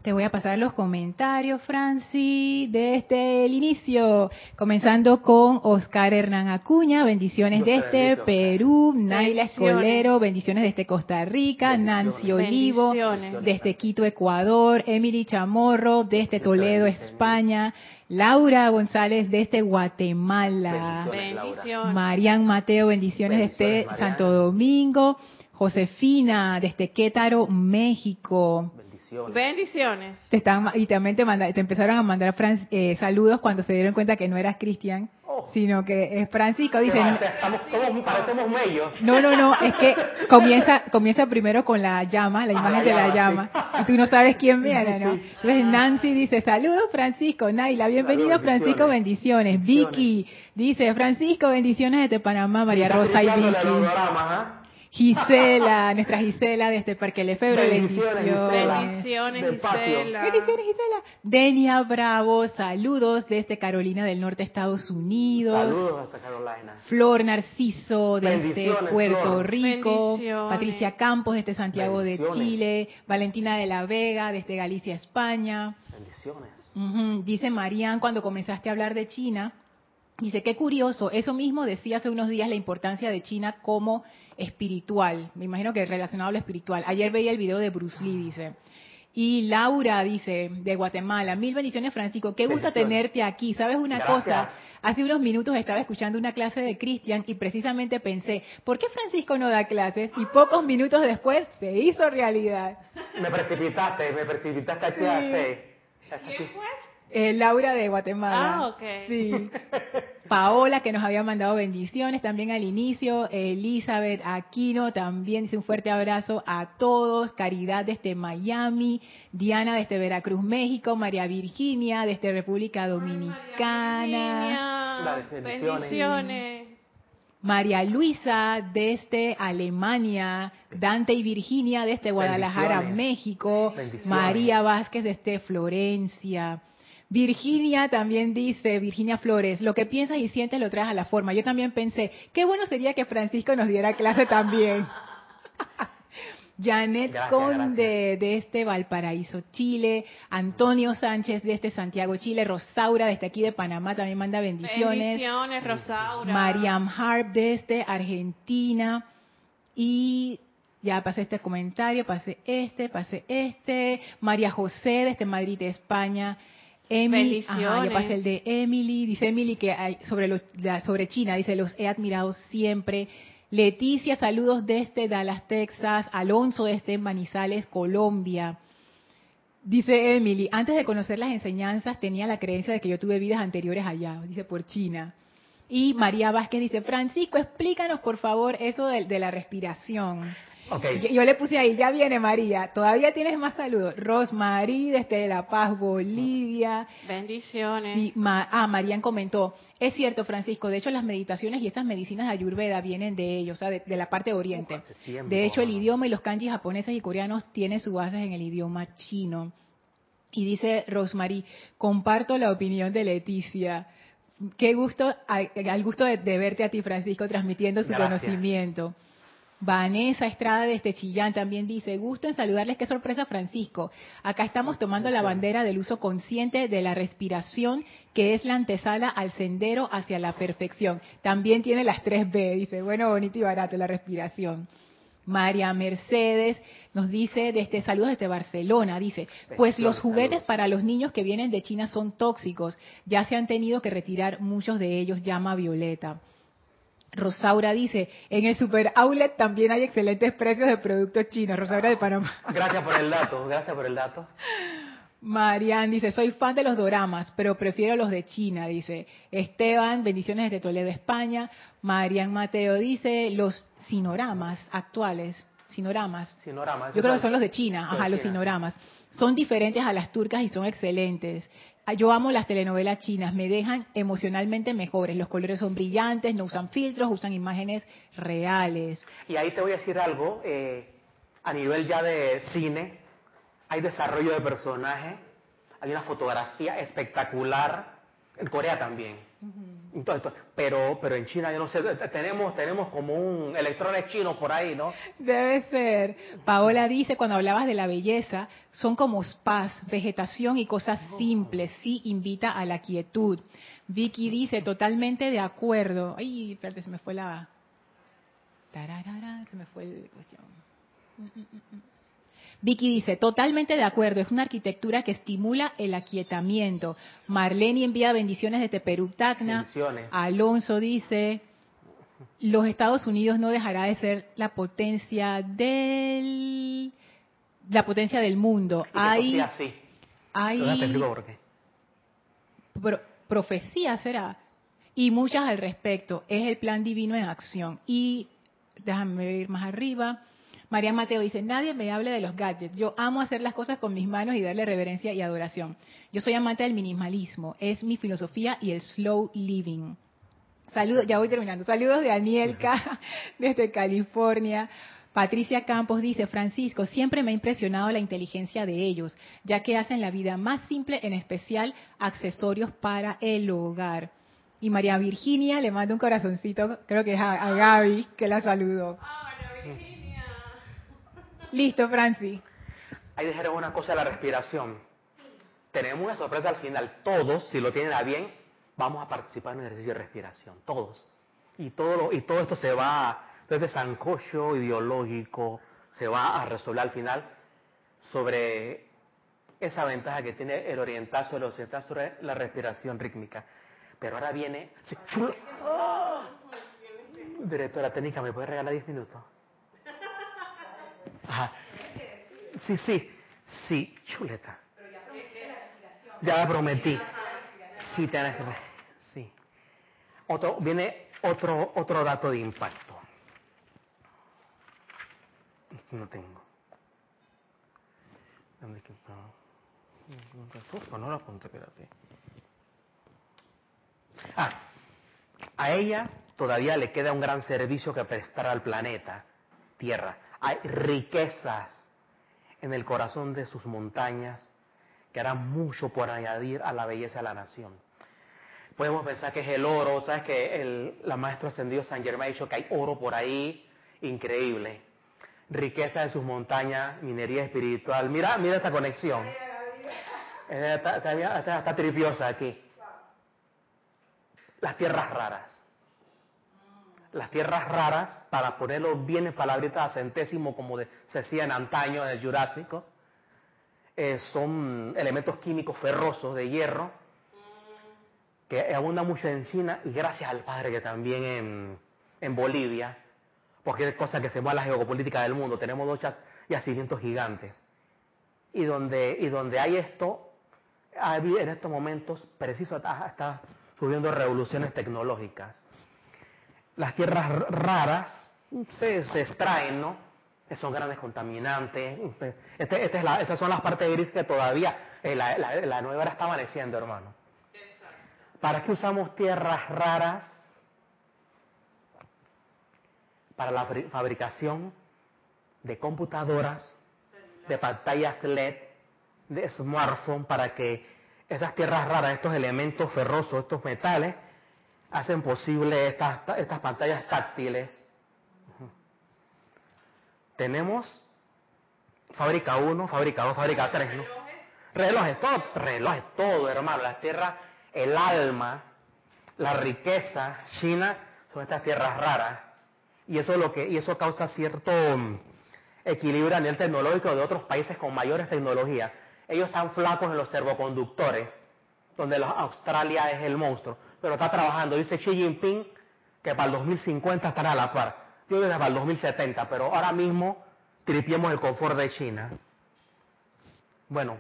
Te voy a pasar los comentarios, Franci, desde el inicio. Comenzando con Oscar Hernán Acuña, bendiciones desde Perú. Naila Escolero, bendiciones desde Costa Rica. Nancy Olivo, desde Quito, Ecuador. Emily Chamorro, desde Toledo, España. Laura González desde Guatemala. Bendiciones. Marian Mateo, bendiciones desde Santo Domingo. Josefina desde Quétaro, México. Bendiciones. Te están, y también te, te empezaron a mandar eh, saludos cuando se dieron cuenta que no eras Cristian, oh. sino que es Francisco. Dicen, parecemos mellos. No, no, no, es que comienza, comienza primero con la llama, la ah, imagen de la llama, y tú no sabes quién viene, ¿no? Entonces Nancy dice, saludos Francisco, Naila, bienvenido Francisco, bendiciones. Vicky dice, Francisco, bendiciones desde Panamá, María Rosa y Vicky. Gisela, nuestra Gisela de este Parque Lefebvre, bendiciones. Bendiciones, Gisela. Bendiciones, Gisela. Denia Bravo, saludos desde Carolina del Norte, Estados Unidos. Saludos hasta Carolina. Flor Narciso desde Puerto Rico. Patricia Campos desde Santiago de Chile. Valentina de la Vega desde Galicia, España. Bendiciones. Dice Marían, cuando comenzaste a hablar de China, dice, qué curioso, eso mismo decía hace unos días la importancia de China como espiritual, me imagino que relacionado a lo espiritual. Ayer veía el video de Bruce Lee, dice. Y Laura dice, de Guatemala, mil bendiciones Francisco, qué gusto tenerte aquí. ¿Sabes una cosa? Hace unos minutos estaba escuchando una clase de Cristian y precisamente pensé, ¿por qué Francisco no da clases? Y pocos minutos después se hizo realidad. Me precipitaste, me precipitaste a clase. ¿Quién fue? Eh, Laura de Guatemala. Ah, ok. Sí. (laughs) Paola, que nos había mandado bendiciones también al inicio. Elizabeth Aquino también dice un fuerte abrazo a todos. Caridad desde Miami. Diana desde Veracruz, México. María Virginia desde República Dominicana. bendiciones. María Luisa desde Alemania, Dante y Virginia desde Guadalajara, México, María Vázquez desde Florencia, Virginia también dice, Virginia Flores, lo que piensas y sientes lo traes a la forma. Yo también pensé, qué bueno sería que Francisco nos diera clase también. (laughs) Janet Conde de este Valparaíso, Chile, Antonio Sánchez de este Santiago, Chile, Rosaura desde aquí de Panamá también manda bendiciones. Bendiciones, Rosaura. Mariam Harp de este Argentina y ya pasé este comentario, pasé este, pasé este. María José desde Madrid, España. Emily, ajá, pasé el de Emily, dice Emily que hay sobre, los, sobre China, dice, los he admirado siempre. Leticia, saludos desde Dallas, Texas. Alonso desde Manizales, Colombia. Dice Emily, antes de conocer las enseñanzas tenía la creencia de que yo tuve vidas anteriores allá, dice por China. Y María Vázquez dice, Francisco, explícanos por favor eso de la respiración. Yo, le puse ahí, ya viene María. Todavía tienes más saludos. Rosmarie desde La Paz, Bolivia. Bendiciones. ah, Marían comentó. Es cierto, Francisco. De hecho, las meditaciones y estas medicinas de Ayurveda vienen de ellos, de, la parte oriente. de hecho, el idioma y los kanji japoneses y coreanos tienen su base en el idioma chino. Y dice Rosmarie, comparto la opinión de Leticia. Qué gusto, al, gusto de, verte a ti, Francisco, transmitiendo su conocimiento. Vanessa Estrada desde Chillán también dice, gusto en saludarles, qué sorpresa Francisco. Acá estamos tomando la bandera del uso consciente de la respiración, que es la antesala al sendero hacia la perfección. También tiene las tres B, dice, bueno, bonito y barato la respiración. María Mercedes nos dice desde saludos desde Barcelona, dice, pues los juguetes para los niños que vienen de China son tóxicos, ya se han tenido que retirar muchos de ellos, llama Violeta. Rosaura dice, en el super outlet también hay excelentes precios de productos chinos. Rosaura de Panamá. Gracias por el dato, (laughs) gracias por el dato. Marian dice, soy fan de los doramas, pero prefiero los de China, dice. Esteban, bendiciones desde Toledo, España. Marian Mateo dice, los sinoramas actuales, sinoramas. Sinoramas. Yo creo que son los de China, ajá, los sinoramas. Son diferentes a las turcas y son excelentes. Ah, yo amo las telenovelas chinas, me dejan emocionalmente mejores. Los colores son brillantes, no usan filtros, usan imágenes reales. Y ahí te voy a decir algo, eh, a nivel ya de cine, hay desarrollo de personaje, hay una fotografía espectacular, en Corea también. Pero, pero en China, yo no sé, tenemos, tenemos como un electrones chinos por ahí, ¿no? Debe ser. Paola dice, cuando hablabas de la belleza, son como spas, vegetación y cosas simples, sí invita a la quietud. Vicky dice, totalmente de acuerdo. Ay, espérate, se me fue la... se me fue el cuestión. Vicky dice, totalmente de acuerdo, es una arquitectura que estimula el aquietamiento. Marlene envía bendiciones desde Perú, Tacna. Alonso dice, los Estados Unidos no dejará de ser la potencia del la potencia del mundo. Hay, hay profecía será y muchas al respecto. Es el plan divino en acción. Y déjame ir más arriba. María Mateo dice, nadie me hable de los gadgets. Yo amo hacer las cosas con mis manos y darle reverencia y adoración. Yo soy amante del minimalismo. Es mi filosofía y el slow living. Saludos, ya voy terminando. Saludos de Anielka (laughs) desde California. Patricia Campos dice, Francisco, siempre me ha impresionado la inteligencia de ellos, ya que hacen la vida más simple, en especial accesorios para el hogar. Y María Virginia le manda un corazoncito, creo que es a, a Gaby, que la saludó. Ah, María Virginia. Listo, Francis. Ahí dijeron una cosa de la respiración. Tenemos una sorpresa al final. Todos, si lo tienen a bien, vamos a participar en el ejercicio de respiración. Todos. Y todo, y todo esto se va, desde sancocho ideológico, se va a resolver al final sobre esa ventaja que tiene el oriental sobre el occidental sobre la respiración rítmica. Pero ahora viene... ¡Ah! Directora técnica, ¿me puede regalar 10 minutos? Sí, sí, sí, chuleta. ya la prometí. Sí, tienes Sí. Otro, viene otro, otro dato de impacto. No tengo. ¿Dónde? No. Ah, a ella todavía le queda un gran servicio que prestar al planeta Tierra hay riquezas en el corazón de sus montañas que harán mucho por añadir a la belleza de la nación. Podemos pensar que es el oro, sabes que el, la maestra ascendido San Germán ha dicho que hay oro por ahí, increíble. Riqueza en sus montañas, minería espiritual. Mira, mira esta conexión. Está, está tripiosa aquí. Las tierras raras las tierras raras, para ponerlo bien en palabritas a centésimo, como se hacía en antaño, en el Jurásico, eh, son elementos químicos ferrosos de hierro, que abundan mucho en China, y gracias al Padre que también en, en Bolivia, porque es cosa que se mueve la geopolítica del mundo, tenemos dos yacimientos gigantes. Y donde, y donde hay esto, en estos momentos, preciso, está, está subiendo revoluciones tecnológicas las tierras raras se, extraen, ¿no? Son grandes contaminantes. Este, este es la, estas son las partes gris que todavía eh, la, la, nueva era está amaneciendo, hermano. ¿Para qué usamos tierras raras? Para la fabricación de computadoras, de pantallas LED, de smartphone, para que esas tierras raras, estos elementos ferrosos, estos metales, hacen posible estas, estas pantallas táctiles. Tenemos fábrica 1, fábrica 2, fábrica 3, ¿no? Relojes, todo, relojes, todo, hermano. Las tierras, el alma, la riqueza china son estas tierras raras. Y eso, es lo que, y eso causa cierto equilibrio a nivel tecnológico de otros países con mayores tecnologías. Ellos están flacos en los servoconductores, donde Australia es el monstruo pero está trabajando. Dice Xi Jinping que para el 2050 estará a la par. Yo digo para el 2070, pero ahora mismo tripiemos el confort de China. Bueno,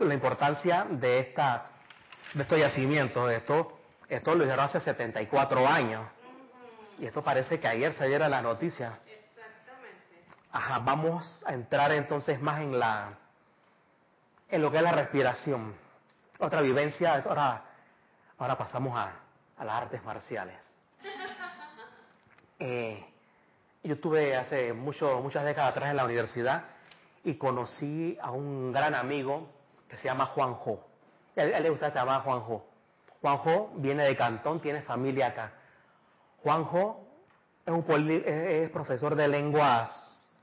la importancia de esta de estos yacimientos, de esto, esto lo hicieron hace 74 años. Y esto parece que ayer se diera la noticia. Exactamente. Ajá, vamos a entrar entonces más en la en lo que es la respiración. Otra vivencia, ahora Ahora pasamos a, las artes marciales. Eh, yo estuve hace mucho, muchas décadas atrás en la universidad y conocí a un gran amigo que se llama Juanjo. Él, él le gusta se llama Juanjo. Juanjo viene de Cantón, tiene familia acá. Juanjo es, un es profesor de lenguas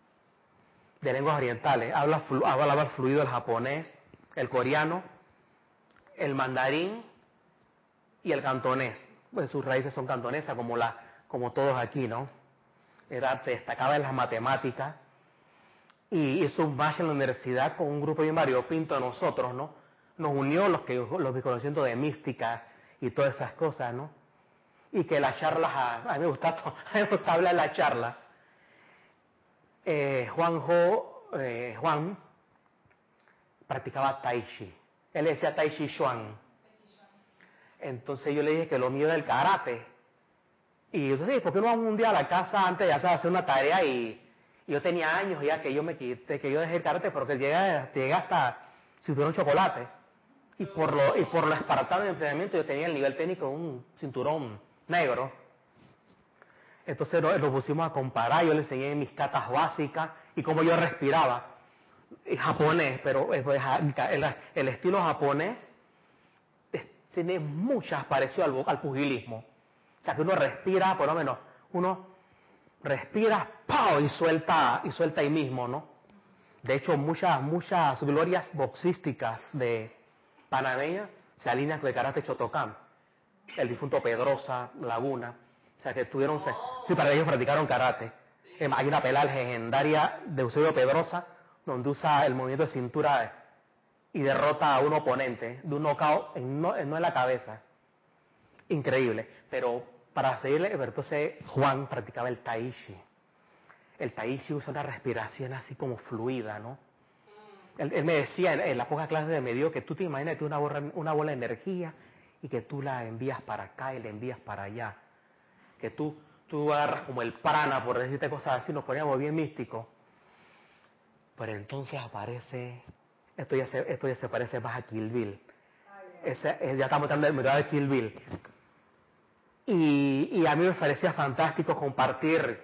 de lenguas orientales. Habla, habla fluido el japonés, el coreano, el mandarín y el cantonés. Pues sus raíces son cantonesas, como, la, como todos aquí, ¿no? Era, se destacaba en las matemáticas y hizo un en la universidad con un grupo de Pinto de nosotros, ¿no? Nos unió los que los conocimientos de mística y todas esas cosas, ¿no? Y que las charlas, a, mí me gusta, (laughs) a mí me gusta hablar de la charla. Eh, Juanjo, eh, Juan practicaba Tai Chi. Él decía Tai Chi Chuan. Entonces yo le dije que lo mío era el karate. Y yo dije, ¿por qué no vamos un día a la casa antes de hacer una tarea? Y, yo tenía años ya que yo me quité, que yo dejé el karate porque llegué, llegué hasta cinturón chocolate. Y por lo, y por lo espartano de entrenamiento yo tenía el nivel técnico un cinturón negro. Entonces lo, pusimos a comparar, yo le enseñé mis catas básicas y cómo yo respiraba. Japonés, pero el, estilo japonés tiene muchas parecido al, al pugilismo. O sea que uno respira, por lo menos, uno respira, ¡pau! y suelta, y suelta ahí mismo, ¿no? De hecho, muchas, muchas glorias boxísticas de panameña se alinean con el karate Chotokan. El difunto Pedrosa, Laguna. O sea que tuvieron, sí, para ellos practicaron karate. Em, hay una pelea legendaria de Eusebio Pedrosa, donde usa el movimiento de cintura y derrota a un oponente de un knockout no, en la cabeza. Increíble. Pero para seguirle, entonces Juan practicaba el Taishi. El Taishi usa una respiración así como fluida, ¿no? Él, me decía en, las pocas clases de medio que tú te imaginas una, una bola de energía y que tú la envías para acá y la envías para allá que tú, tú agarras como el prana, por decirte cosas así, nos poníamos bien místicos. Pero entonces aparece, esto ya se, esto ya se parece más a Kill Bill. Ese, eh, ya estamos en el de Kill Bill. Y, y, a mí me parecía fantástico compartir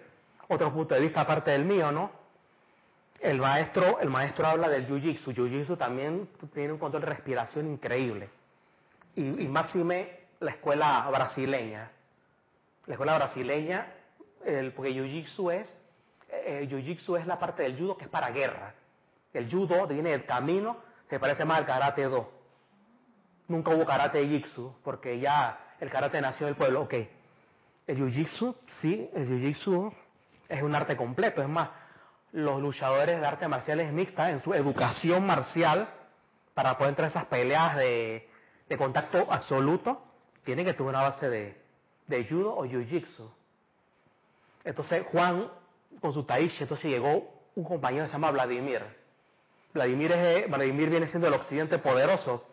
otro punto de vista aparte del mío, ¿no? El maestro, el maestro habla del jiu-jitsu. Jiu-jitsu también tiene un control de respiración increíble. Y, y máxime la escuela brasileña la escuela brasileña, el, porque jiu-jitsu es, eh, jiu es la parte del judo que es para guerra. El judo viene del camino, se parece más al karate do. Nunca hubo karate jitsu, porque ya el karate nació del pueblo. Ok, el jiu-jitsu, sí, el jiu-jitsu es un arte completo. Es más, los luchadores de artes marciales mixtas, en su educación marcial, para poder entrar a esas peleas de, contacto absoluto, tienen que tener una base de, judo o jiu-jitsu. Entonces Juan, con su taishi, entonces llegó un compañero que se llama Vladimir. Vladimir, es, Vladimir viene siendo el occidente poderoso,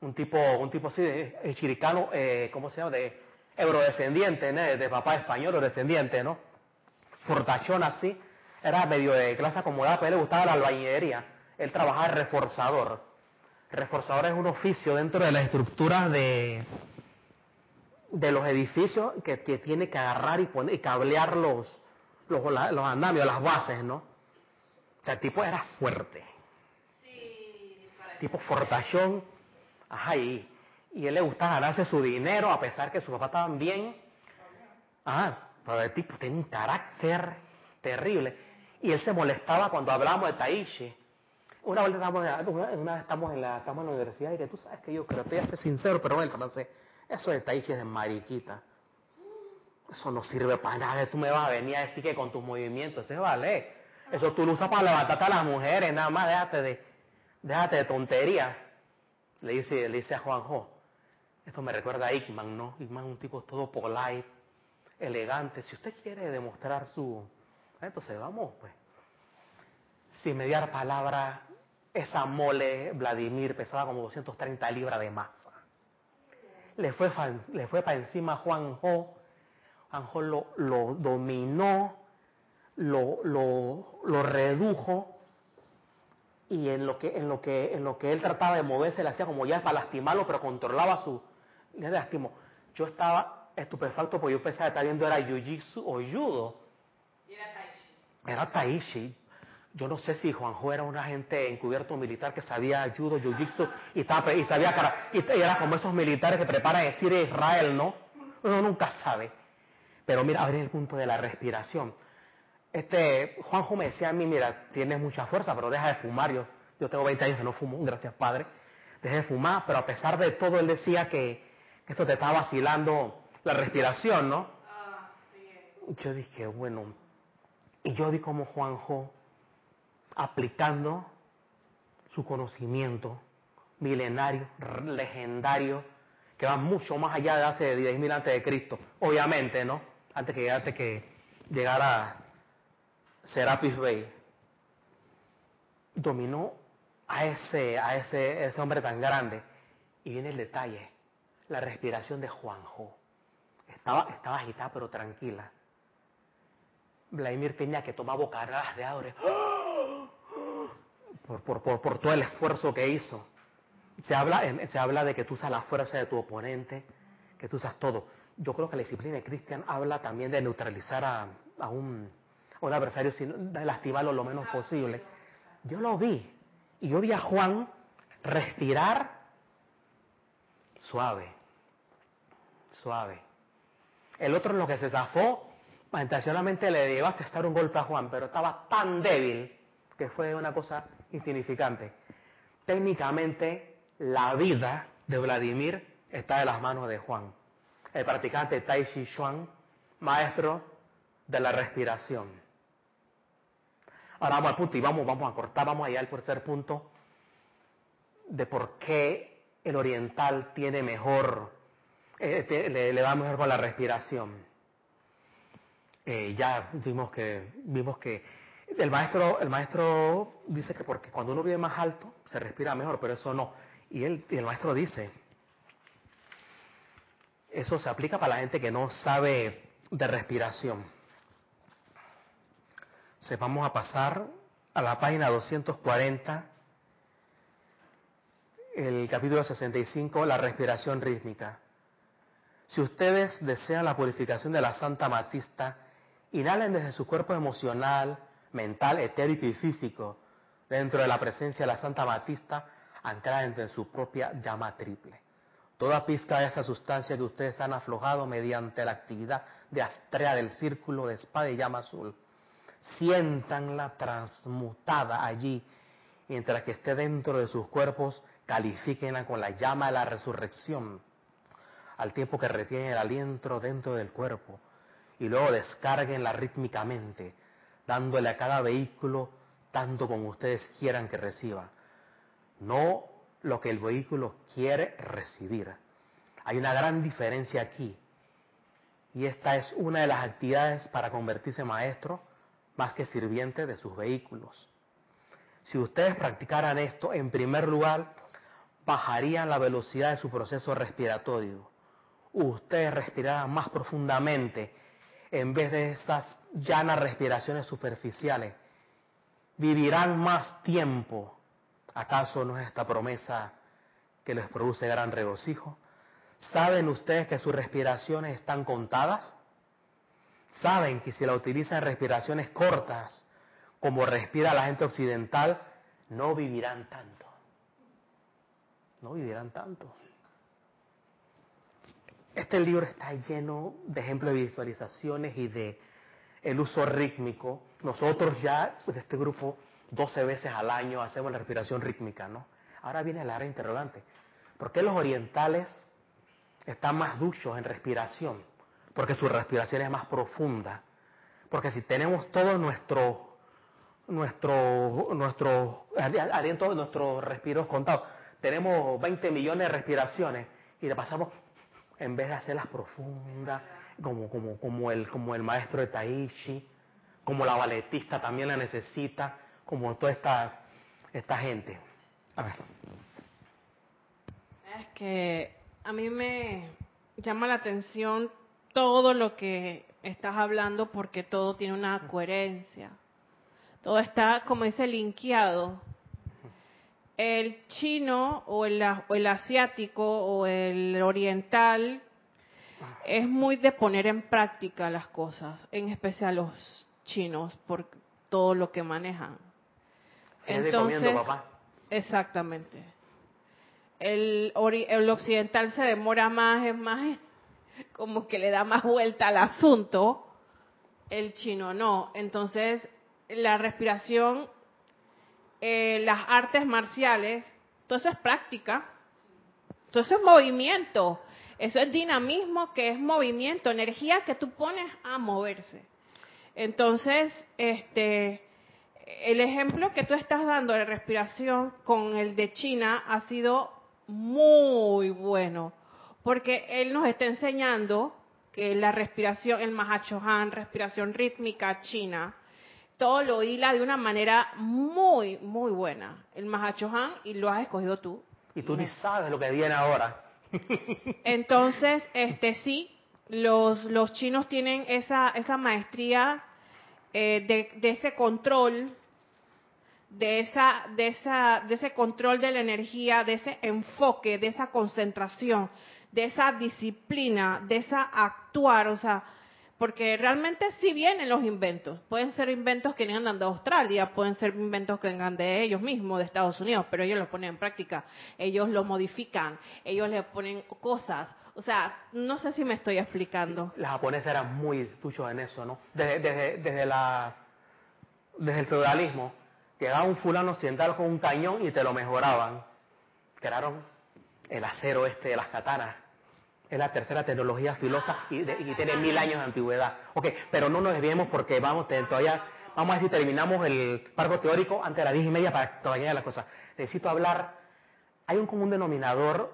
un tipo, un tipo así de chiricano, eh, ¿cómo se llama? De eurodescendiente, de papá español o descendiente, ¿no? Fortachón así, era medio de clase acomodada, pero él le gustaba la albañilería. Él trabajaba reforzador. Reforzador es un oficio dentro de las estructuras de, de los edificios que, que tiene que agarrar y, poner, y cablear los, los, los andamios, las bases, ¿no? O sea, el tipo era fuerte. Tipo fortachón. Ajá, y, él le gustaba ganarse su dinero a pesar que su papá estaban bien. Ajá, pero el tipo tenía un carácter terrible. Y él se molestaba cuando hablábamos de Taishi. Una vez estamos, una, estamos, en la, estamos en la universidad y que tú sabes que yo creo, estoy a ser sincero, pero bueno, francés eso de taichi es de mariquita. Eso no sirve para nada. Tú me vas a venir a decir que con tus movimientos, se vale. Eso tú lo usas para levantarte a las mujeres, nada más, déjate de, déjate de tontería. Le dice, le dice a Juanjo. Esto me recuerda a Ickman, ¿no? Ickman es un tipo todo polite, elegante. Si usted quiere demostrar su... Entonces vamos, pues. Sin mediar palabra, esa mole Vladimir pesaba como 230 libras de masa le fue, le fue para encima Juanjo, Juanjo lo, lo dominó, lo, lo, lo, redujo y en lo que en lo que en lo que él trataba de moverse le hacía como ya para lastimarlo pero controlaba su le lastimó yo estaba estupefacto porque yo pensaba que estaba viendo era jiu-jitsu o judo era taishi era taishi Yo no sé si Juanjo era un agente encubierto militar que sabía judo, jiu-jitsu y, estaba, y sabía cara, y era como esos militares que preparan decir Israel, ¿no? Uno nunca sabe. Pero mira, ahora el punto de la respiración. Este, Juanjo me decía a mí, mira, tienes mucha fuerza, pero deja de fumar. Yo, yo tengo 20 años que no fumo, gracias padre. Deja de fumar, pero a pesar de todo, él decía que eso te estaba vacilando la respiración, ¿no? Ah, yo dije, bueno, y yo vi como Juanjo aplicando su conocimiento milenario, legendario, que va mucho más allá de hace 10.000 antes de Cristo, obviamente, ¿no? Antes que, antes que llegara Serapis Bey, dominó a ese, a ese, ese hombre tan grande. Y viene el detalle, la respiración de Juanjo. Estaba, estaba agitada pero tranquila. Vladimir tenía que tomar bocaradas de aire por, por, por, por, todo el esfuerzo que hizo. Se habla, se habla de que tú usas la fuerza de tu oponente, que tú usas todo. Yo creo que la disciplina de Cristian habla también de neutralizar a, a, un, un, adversario, de lastimarlo lo menos posible. Yo lo vi. Y yo vi a Juan respirar suave, suave. El otro en lo que se zafó intencionalmente le llegó a testar un golpe a Juan, pero estaba tan débil que fue una cosa insignificante. Técnicamente, la vida de Vladimir está en las manos de Juan, el practicante Tai Chi Chuan, maestro de la respiración. Ahora vamos al punto y vamos, vamos a cortar, vamos allá al tercer punto de por qué el oriental tiene mejor, eh, le, le mejor con la respiración. Eh, ya vimos que, vimos que el maestro, el maestro dice que porque cuando uno vive más alto se respira mejor, pero eso no. Y, él, y el maestro dice, eso se aplica para la gente que no sabe de respiración. Se vamos a pasar a la página 240, el capítulo 65, la respiración rítmica. Si ustedes desean la purificación de la Santa Matista, Inhalen desde su cuerpo emocional, mental, etérico y físico, dentro de la presencia de la Santa Batista, anclada en su propia llama triple. Toda pizca de esa sustancia que ustedes han aflojado mediante la actividad de astrea del círculo de espada y llama azul, siéntanla transmutada allí, mientras que esté dentro de sus cuerpos, califíquenla con la llama de la resurrección, al tiempo que retiene el aliento dentro del cuerpo y luego descarguenla rítmicamente, dándole a cada vehículo tanto como ustedes quieran que reciba. No lo que el vehículo quiere recibir. Hay una gran diferencia aquí. Y esta es una de las actividades para convertirse maestro más que sirviente de sus vehículos. Si ustedes practicaran esto, en primer lugar, bajarían la velocidad de su proceso respiratorio. Ustedes respirarán más profundamente en vez de estas llanas respiraciones superficiales. Vivirán más tiempo. ¿Acaso no es esta promesa que les produce gran regocijo? ¿Saben ustedes que sus respiraciones están contadas? ¿Saben que si la utilizan respiraciones cortas, como respira la gente occidental, no vivirán tanto? No vivirán tanto. Este libro está lleno de ejemplos de visualizaciones y de el uso rítmico. Nosotros ya, de este grupo, 12 veces al año hacemos la respiración rítmica, ¿no? Ahora viene la área interrogante. ¿Por qué los orientales están más duchos en respiración? Porque su respiración es más profunda. Porque si tenemos todo nuestro, nuestro, nuestro, aliento, nuestros respiros contados, tenemos 20 millones de respiraciones y le pasamos en vez de hacerlas profundas, como, como, como, el, como el maestro de Taichi, como la balletista también la necesita, como toda esta, esta gente. A ver. Es que a mí me llama la atención todo lo que estás hablando porque todo tiene una coherencia. Todo está, como dice, linkeado el chino o el, asiático o el oriental es muy de poner en práctica las cosas, en especial los chinos, por todo lo que manejan. Entonces, papá. exactamente. El, el occidental se demora más, es más, como que le da más vuelta al asunto. El chino no. Entonces, la respiración, eh, las artes marciales, todo eso es práctica. Todo eso es movimiento. Eso es dinamismo, que es movimiento, energía que tú pones a moverse. Entonces, este, el ejemplo que tú estás dando de respiración con el de China ha sido muy bueno, porque él nos está enseñando que la respiración, el Mahachohan, respiración rítmica china, todo lo hila de una manera muy, muy buena. El Mahachohan, y lo has escogido tú. Y tú ni sabes lo que viene ahora. (laughs) Entonces, este sí, los, los chinos tienen esa, esa maestría eh, de, de, ese control, de, esa, de, esa, de ese control de la energía, de ese enfoque, de esa concentración, de esa disciplina, de esa actuar, o sea, porque realmente sí vienen los inventos. Pueden ser inventos que vengan de Australia, pueden ser inventos que vengan de ellos mismos, de Estados Unidos, pero ellos los ponen en práctica, ellos lo modifican, ellos le ponen cosas. O sea, no sé si me estoy explicando. Las japonesas eran muy estuchos en eso, ¿no? Desde, desde, la, desde el feudalismo, llegaba un fulano occidental con un cañón y te lo mejoraban. Crearon el acero este de las katanas es la tercera tecnología filosa y, tiene mil años de antigüedad. Ok, pero no nos desviemos porque vamos todavía, vamos a ver si terminamos el parco teórico antes de las diez y media para todavía las cosas. Necesito hablar, hay un común denominador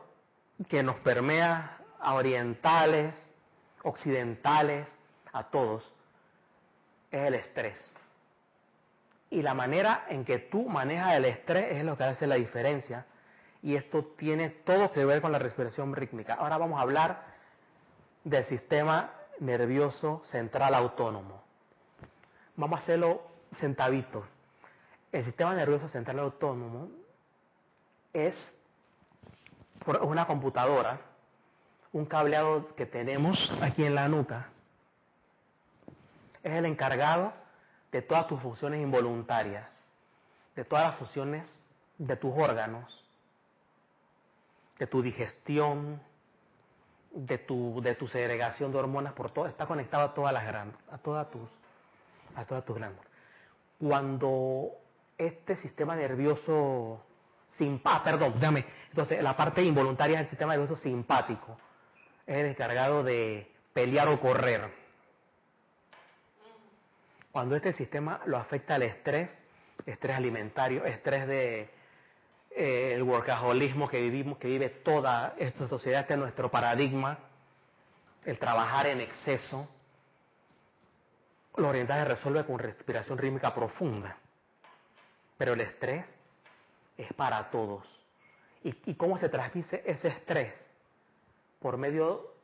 que nos permea a orientales, occidentales, a todos, es el estrés. Y la manera en que tú manejas el estrés es lo que hace la diferencia y esto tiene todo que ver con la respiración rítmica. Ahora vamos a hablar del sistema nervioso central autónomo. Vamos a hacerlo sentadito. El sistema nervioso central autónomo es una computadora, un cableado que tenemos aquí en la nuca. Es el encargado de todas tus funciones involuntarias, de todas las funciones de tus órganos de tu digestión, de tu, de tu segregación de hormonas, por todo, está conectado a todas las a todas tus, a todas tus glándulas. Cuando este sistema nervioso simpático, perdón, déjame, entonces la parte involuntaria del sistema nervioso simpático es el encargado de pelear o correr. Cuando este sistema lo afecta el estrés, estrés alimentario, estrés de, eh, el workaholismo que vivimos, que vive toda esta sociedad, este es nuestro paradigma, el trabajar en exceso. Los orientales resuelve con respiración rítmica profunda, pero el estrés es para todos. ¿Y, cómo se transmite ese estrés? Por medio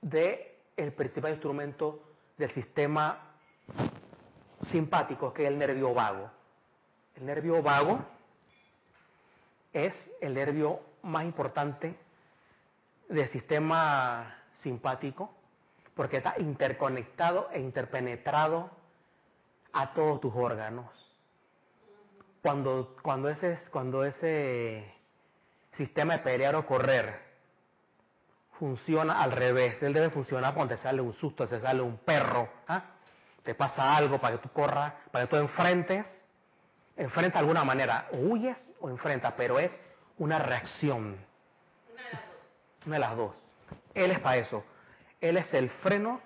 de principal instrumento del sistema simpático, que es el nervio vago. El nervio vago es el nervio más importante del sistema simpático porque está interconectado e interpenetrado a todos tus órganos. Cuando, cuando, ese, cuando ese sistema de pelear o correr funciona al revés, él debe funcionar cuando te sale un susto, te sale un perro, ¿ah? te pasa algo para que tú corras, para que tú enfrentes enfrenta de alguna manera, o huyes o enfrenta, pero es una reacción. Una de las dos. Él es para eso. Él es el freno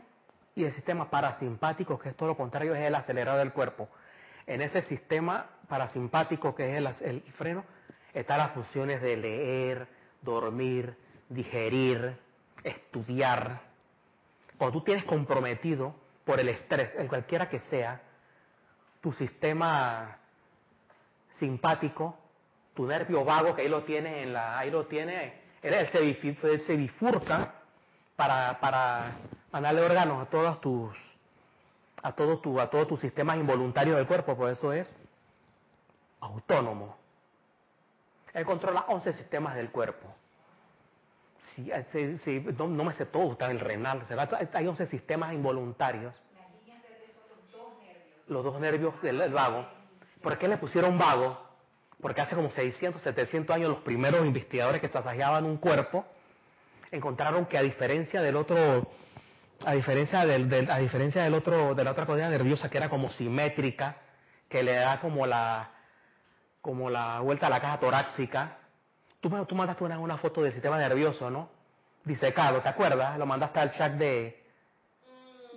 y el sistema parasimpático, que es todo lo contrario, es el acelerador del cuerpo. En ese sistema parasimpático, que es el, el freno, están las funciones de leer, dormir, digerir, estudiar. Cuando tú tienes comprometido por el estrés, en cualquiera que sea, tu sistema simpático, tu nervio vago que ahí lo tiene en la, ahí lo tiene, él, se, bifurca para, para mandarle órganos a todos tus, a todos tu, a todos tus sistemas involuntarios del cuerpo, por eso es autónomo. Él controla 11 sistemas del cuerpo. Si, no, me sé todo, está el renal, hay 11 sistemas involuntarios. Los dos nervios del vago ¿Por qué le pusieron vago? Porque hace como 600, 700 años los primeros investigadores que tasajeaban un cuerpo encontraron que a diferencia del otro, a diferencia del, a diferencia del otro, de la otra columna nerviosa que era como simétrica, que le da como la, como la vuelta a la caja torácica. Tú, tú mandaste una, foto del sistema nervioso, ¿no? Disecado, ¿te acuerdas? Lo mandaste al chat de...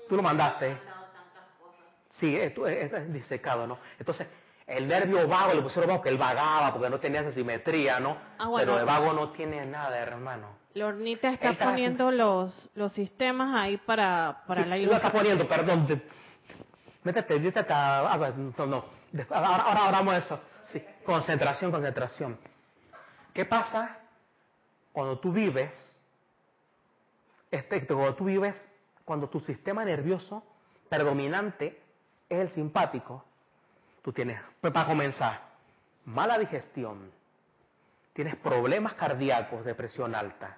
Tú lo mandaste. Sí, es disecado, ¿no? Entonces, el nervio vago le pusieron vago que él vagaba porque no tenía esa simetría, ¿no? Ah, Pero el vago no tiene nada, hermano. Lornita está poniendo los, los sistemas ahí para, para sí, la Lo está poniendo, perdón. métete, métete a, no, no. Ahora, ahora hablamos de eso. Sí, concentración, concentración. ¿Qué pasa cuando tú vives, este, cuando tú vives, cuando tu sistema nervioso predominante es el simpático? Tú tienes, pues para comenzar, mala digestión, tienes problemas cardíacos, depresión alta.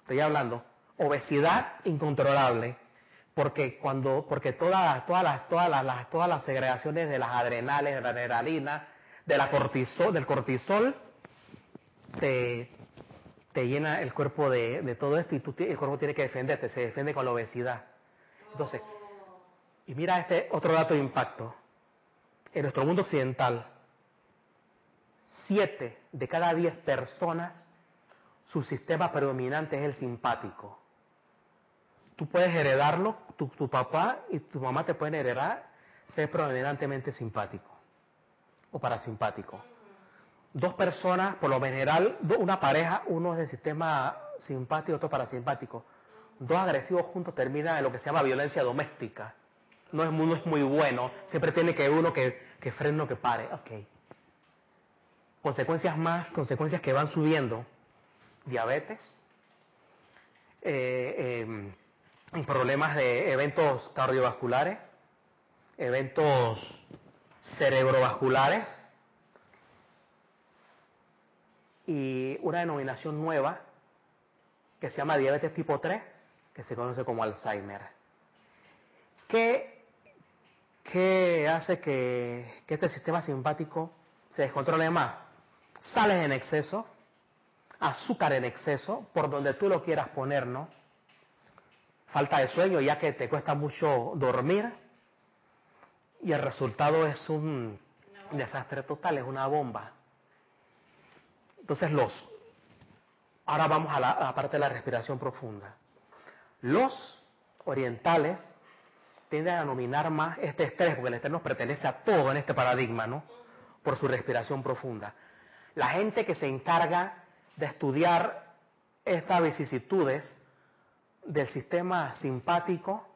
Estoy hablando, obesidad incontrolable, porque cuando, porque todas, todas las, todas las, todas las segregaciones de las adrenales, de la adrenalina, de la cortisol, del cortisol, te, te llena el cuerpo de, de todo esto y tú, el cuerpo tiene que defenderte, se defiende con la obesidad. Entonces, y mira este otro dato de impacto en nuestro mundo occidental, siete de cada diez personas, su sistema predominante es el simpático. Tú puedes heredarlo, tu, papá y tu mamá te pueden heredar ser predominantemente simpático o parasimpático. Dos personas, por lo general, una pareja, uno es del sistema simpático, otro parasimpático. Dos agresivos juntos terminan en lo que se llama violencia doméstica no es, muy, es muy bueno, siempre tiene que uno que, que frene o que pare. Ok. Consecuencias más, consecuencias que van subiendo. Diabetes, eh, em, problemas de eventos cardiovasculares, eventos cerebrovasculares y una denominación nueva que se llama diabetes tipo 3, que se conoce como Alzheimer. ¿Qué ¿Qué hace que, este sistema simpático se descontrole más? Sales en exceso, azúcar en exceso, por donde tú lo quieras poner, ¿no? Falta de sueño, ya que te cuesta mucho dormir, y el resultado es un desastre total, es una bomba. Entonces los, ahora vamos a la, a la parte de la respiración profunda. Los orientales tiende a denominar más este estrés, porque el estrés nos pertenece a todo en este paradigma, ¿no? Por su respiración profunda. La gente que se encarga de estudiar estas vicisitudes del sistema simpático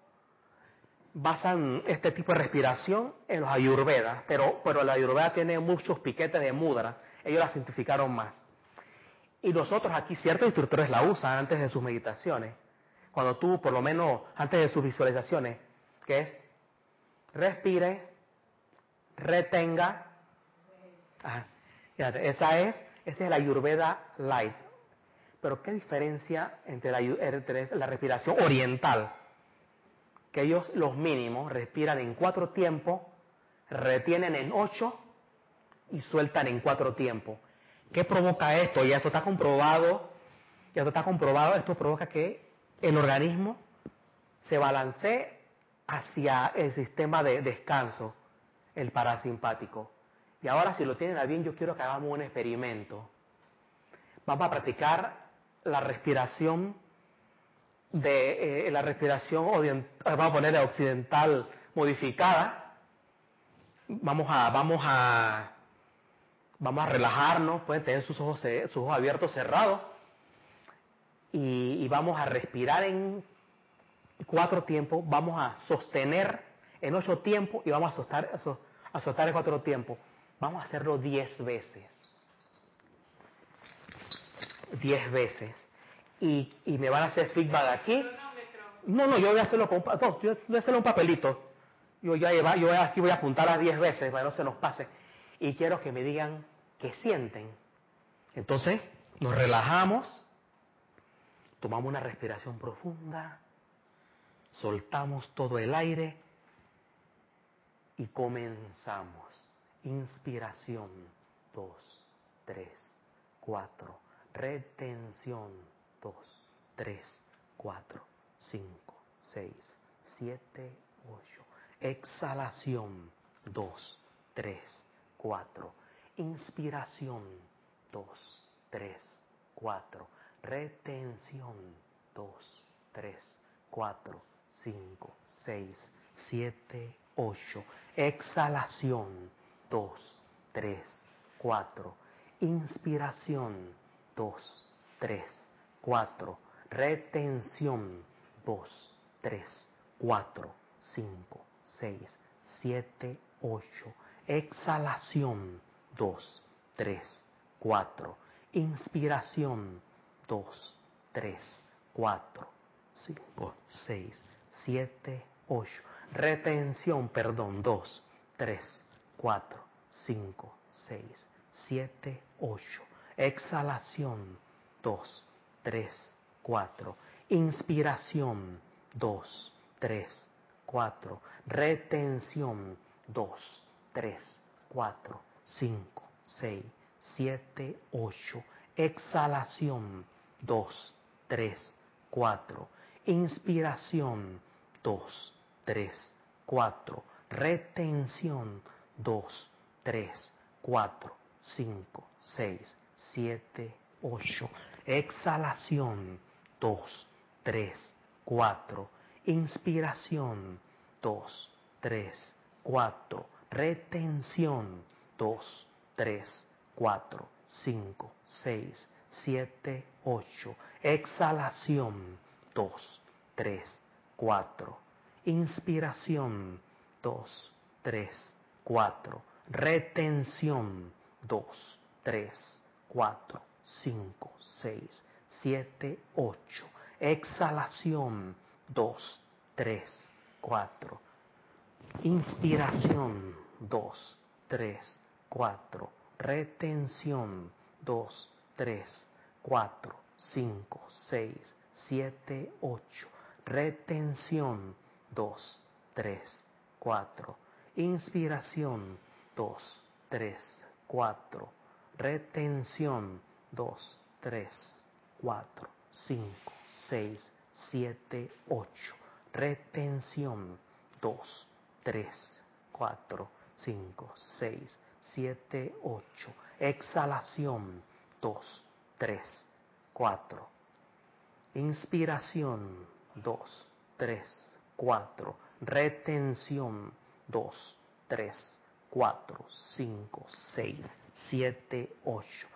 basan este tipo de respiración en los ayurvedas, pero, pero la ayurveda tiene muchos piquetes de mudra, ellos la simplificaron más. Y nosotros aquí, ciertos instructores la usan antes de sus meditaciones. Cuando tú, por lo menos antes de sus visualizaciones, que es respire, retenga. esa es, esa es la Ayurveda Light. Pero ¿qué diferencia entre la, entre la respiración oriental? Que ellos, los mínimos, respiran en cuatro tiempos, retienen en ocho y sueltan en cuatro tiempos. ¿Qué provoca esto? Ya esto está comprobado, ya esto está comprobado, esto provoca que el organismo se balancee hacia el sistema de descanso, el parasimpático. Y ahora si lo tienen a bien, yo quiero que hagamos un experimento. Vamos a practicar la respiración de eh, la respiración vamos a poner occidental modificada. Vamos a vamos a vamos a relajarnos, pueden tener sus ojos sus ojos abiertos cerrados y vamos a respirar en cuatro tiempos, vamos a sostener en ocho tiempos y vamos a soltar, a en cuatro tiempos. Vamos a hacerlo diez veces. Diez veces. Y, y me van a hacer feedback aquí. No, no, yo voy a hacerlo con no, yo voy a hacerlo un papelito. Yo ya yo aquí voy a apuntar las diez veces para que no se nos pase. Y quiero que me digan qué sienten. Entonces, nos relajamos, tomamos una respiración profunda soltamos todo el aire y comenzamos. Inspiración, 2, 3, 4. Retención, 2, 3, 4, 5, 6, 7, 8. Exhalación, 2, 3, 4. Inspiración, 2, 3, 4. Retención, 2, 3, 4, 5, 6, 7, 8. Exhalación, 2, 3, 4. Inspiración, 2, 3, 4. Retención, 2, 3, 4, 5, 6, 7, 8. Exhalación, 2, 3, 4. Inspiración, 2, 3, 4, 5, 6, 7, 8. Retención, perdón, 2, 3, 4, 5, 6, 7, 8. Exhalación, 2, 3, 4. Inspiración, 2, 3, 4. Retención, 2, 3, 4, 5, 6, 7, 8. Exhalación, 2, 3, 4. Inspiración, 2, 3, 4. Retención, 2, 3, 4, 5, 6, 7, 8. Exhalación, 2, 3, 4. Inspiración, 2, 3, 4. Retención, 2, 3, 4, 5, 6, 7, 8. Exhalación, 2, 3, 4. Inspiración, 2, 3, 4. Retención, 2, 3, 4, 5, 6, 7, 8. Exhalación, 2, 3, 4. Inspiración, 2, 3, 4. Retención, 2, 3, 4, 5, 6, 7, 8. Retención, 2, 3, 4. Inspiración, 2, 3, 4. Retención, 2, 3, 4, 5, 6, 7, 8. Retención, 2, 3, 4, 5, 6, 7, 8. Exhalación, 2, 3, 4. Inspiración, 2, 3, 4. Retención, 2, 3, 4, 5, 6, 7, 8.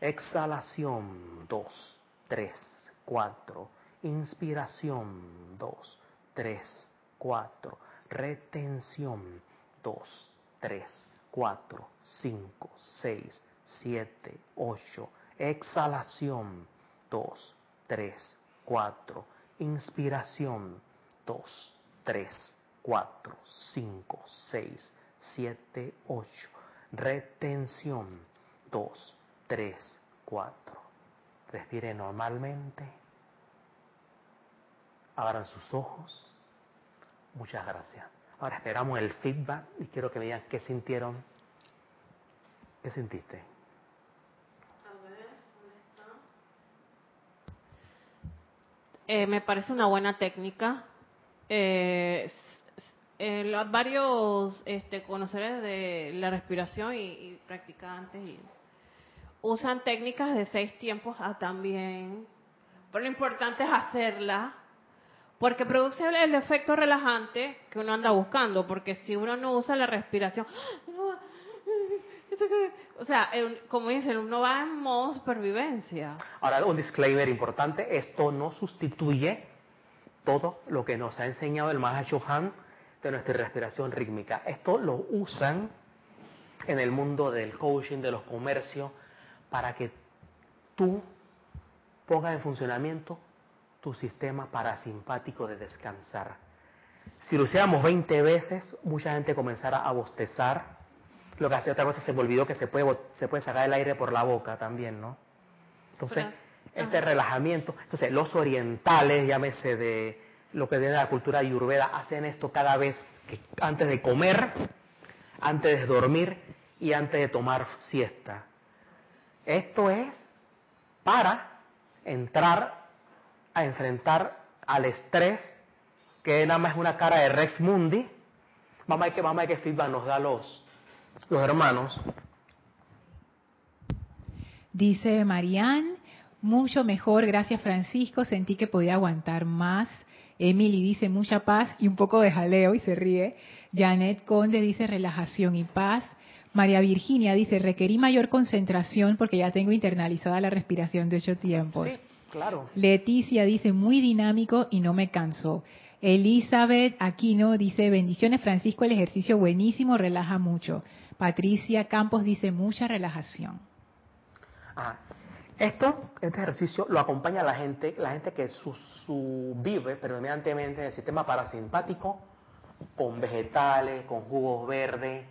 Exhalación 2, 3, 4. Inspiración 2, 3, 4. Retención 2, 3, 4, 5, 6, 7, 8. Exhalación 2, 3, 4. Inspiración 2, 3, 4, 5, 6, 7, 8. Retención 2, 3, 4. Respire normalmente. Abran sus ojos. Muchas gracias. Ahora esperamos el feedback y quiero que me digan qué sintieron. ¿Qué sentiste? A ver, ¿dónde está? Eh, me parece una buena técnica. Eh, varios este, conocedores de la respiración y, practicantes y usan técnicas de seis tiempos ah, también, pero lo importante es hacerla, porque produce el efecto relajante que uno anda buscando, porque si uno no usa la respiración, o sea, como dicen, uno va en modo supervivencia. Ahora, un disclaimer importante, esto no sustituye todo lo que nos ha enseñado el Mahashohan de nuestra respiración rítmica. Esto lo usan en el mundo del coaching, de los comercios, para que tú pongas en funcionamiento tu sistema parasimpático de descansar. Si lo hiciéramos 20 veces, mucha gente comenzara a bostezar. Lo que hace otra cosa se me olvidó que se puede, se puede sacar el aire por la boca también, ¿no? Entonces, este relajamiento. Entonces, los orientales, llámese de lo que viene de la cultura ayurveda, hacen esto cada vez que antes de comer, antes de dormir y antes de tomar siesta. Esto es para entrar a enfrentar al estrés, que nada más es una cara de Rex Mundi. Ver qué, vamos a ver qué feedback nos da los, los hermanos. Dice Marianne, mucho mejor, gracias Francisco, sentí que podía aguantar más. Emily dice mucha paz y un poco de jaleo y se ríe. Janet Conde dice relajación y paz. María Virginia dice requerí mayor concentración porque ya tengo internalizada la respiración de ocho tiempos. Sí, claro. Leticia dice muy dinámico y no me cansó. Elizabeth Aquino dice bendiciones Francisco, el ejercicio buenísimo, relaja mucho. Patricia Campos dice mucha relajación. Ah, esto, este ejercicio lo acompaña la gente, la gente que su, su vive predominantemente en el sistema parasimpático, con vegetales, con jugos verdes,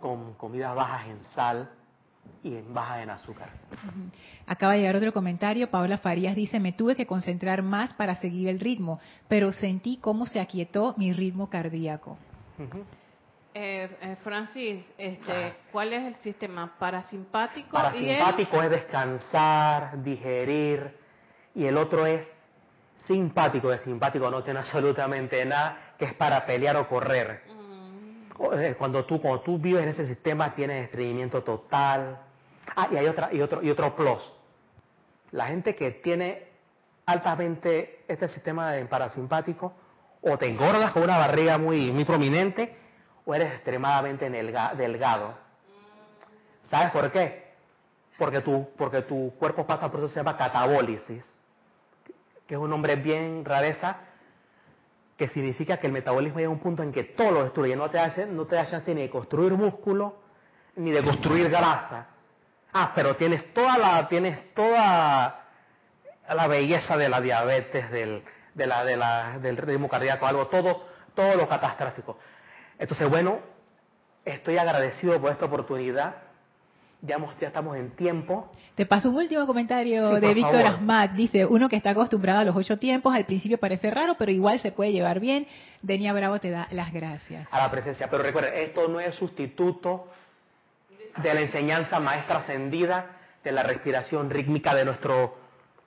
con comidas bajas en sal y en bajas en azúcar. Acaba de llegar otro comentario. Paola Farías dice, me tuve que concentrar más para seguir el ritmo, pero sentí cómo se aquietó mi ritmo cardíaco. Eh, Francis, este, ¿cuál es el sistema parasimpático? Parasimpático es descansar, digerir, y el otro es simpático. El simpático no tiene (laughs) absolutamente nada, que es para pelear o correr. Mm. Eh, cuando tú, cuando tú vives en ese sistema tienes estreñimiento total. Ah, y hay otra, y otro, y otro plus. La gente que tiene altamente este sistema de parasimpático, o te engordas con una barriga muy, muy prominente, o eres extremadamente delgado. ¿Sabes por qué? Porque tu, porque tu cuerpo pasa por eso se llama catabólisis, que es un nombre bien rareza, que significa que el metabolismo llega a un punto en que todo lo destruye, no te da, no te da chance ni de construir músculo, ni de construir grasa. Ah, pero tienes toda la, tienes toda la belleza de la diabetes, del, de la, de la, del ritmo cardíaco, algo, todo, todo lo catastrófico. Entonces, bueno, estoy agradecido por esta oportunidad. Ya, ya estamos en tiempo. Te paso un último comentario de Víctor Asmat. Dice, uno que está acostumbrado a los ocho tiempos, al principio parece raro, pero igual se puede llevar bien. Denia Bravo te da las gracias. A la presencia. Pero recuerden, esto no es sustituto de la enseñanza maestra ascendida de la respiración rítmica de nuestro,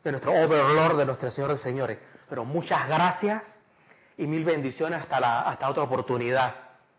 de nuestro Overlord, de nuestro Señor de Señores. Pero muchas gracias y mil bendiciones hasta, la, hasta otra oportunidad.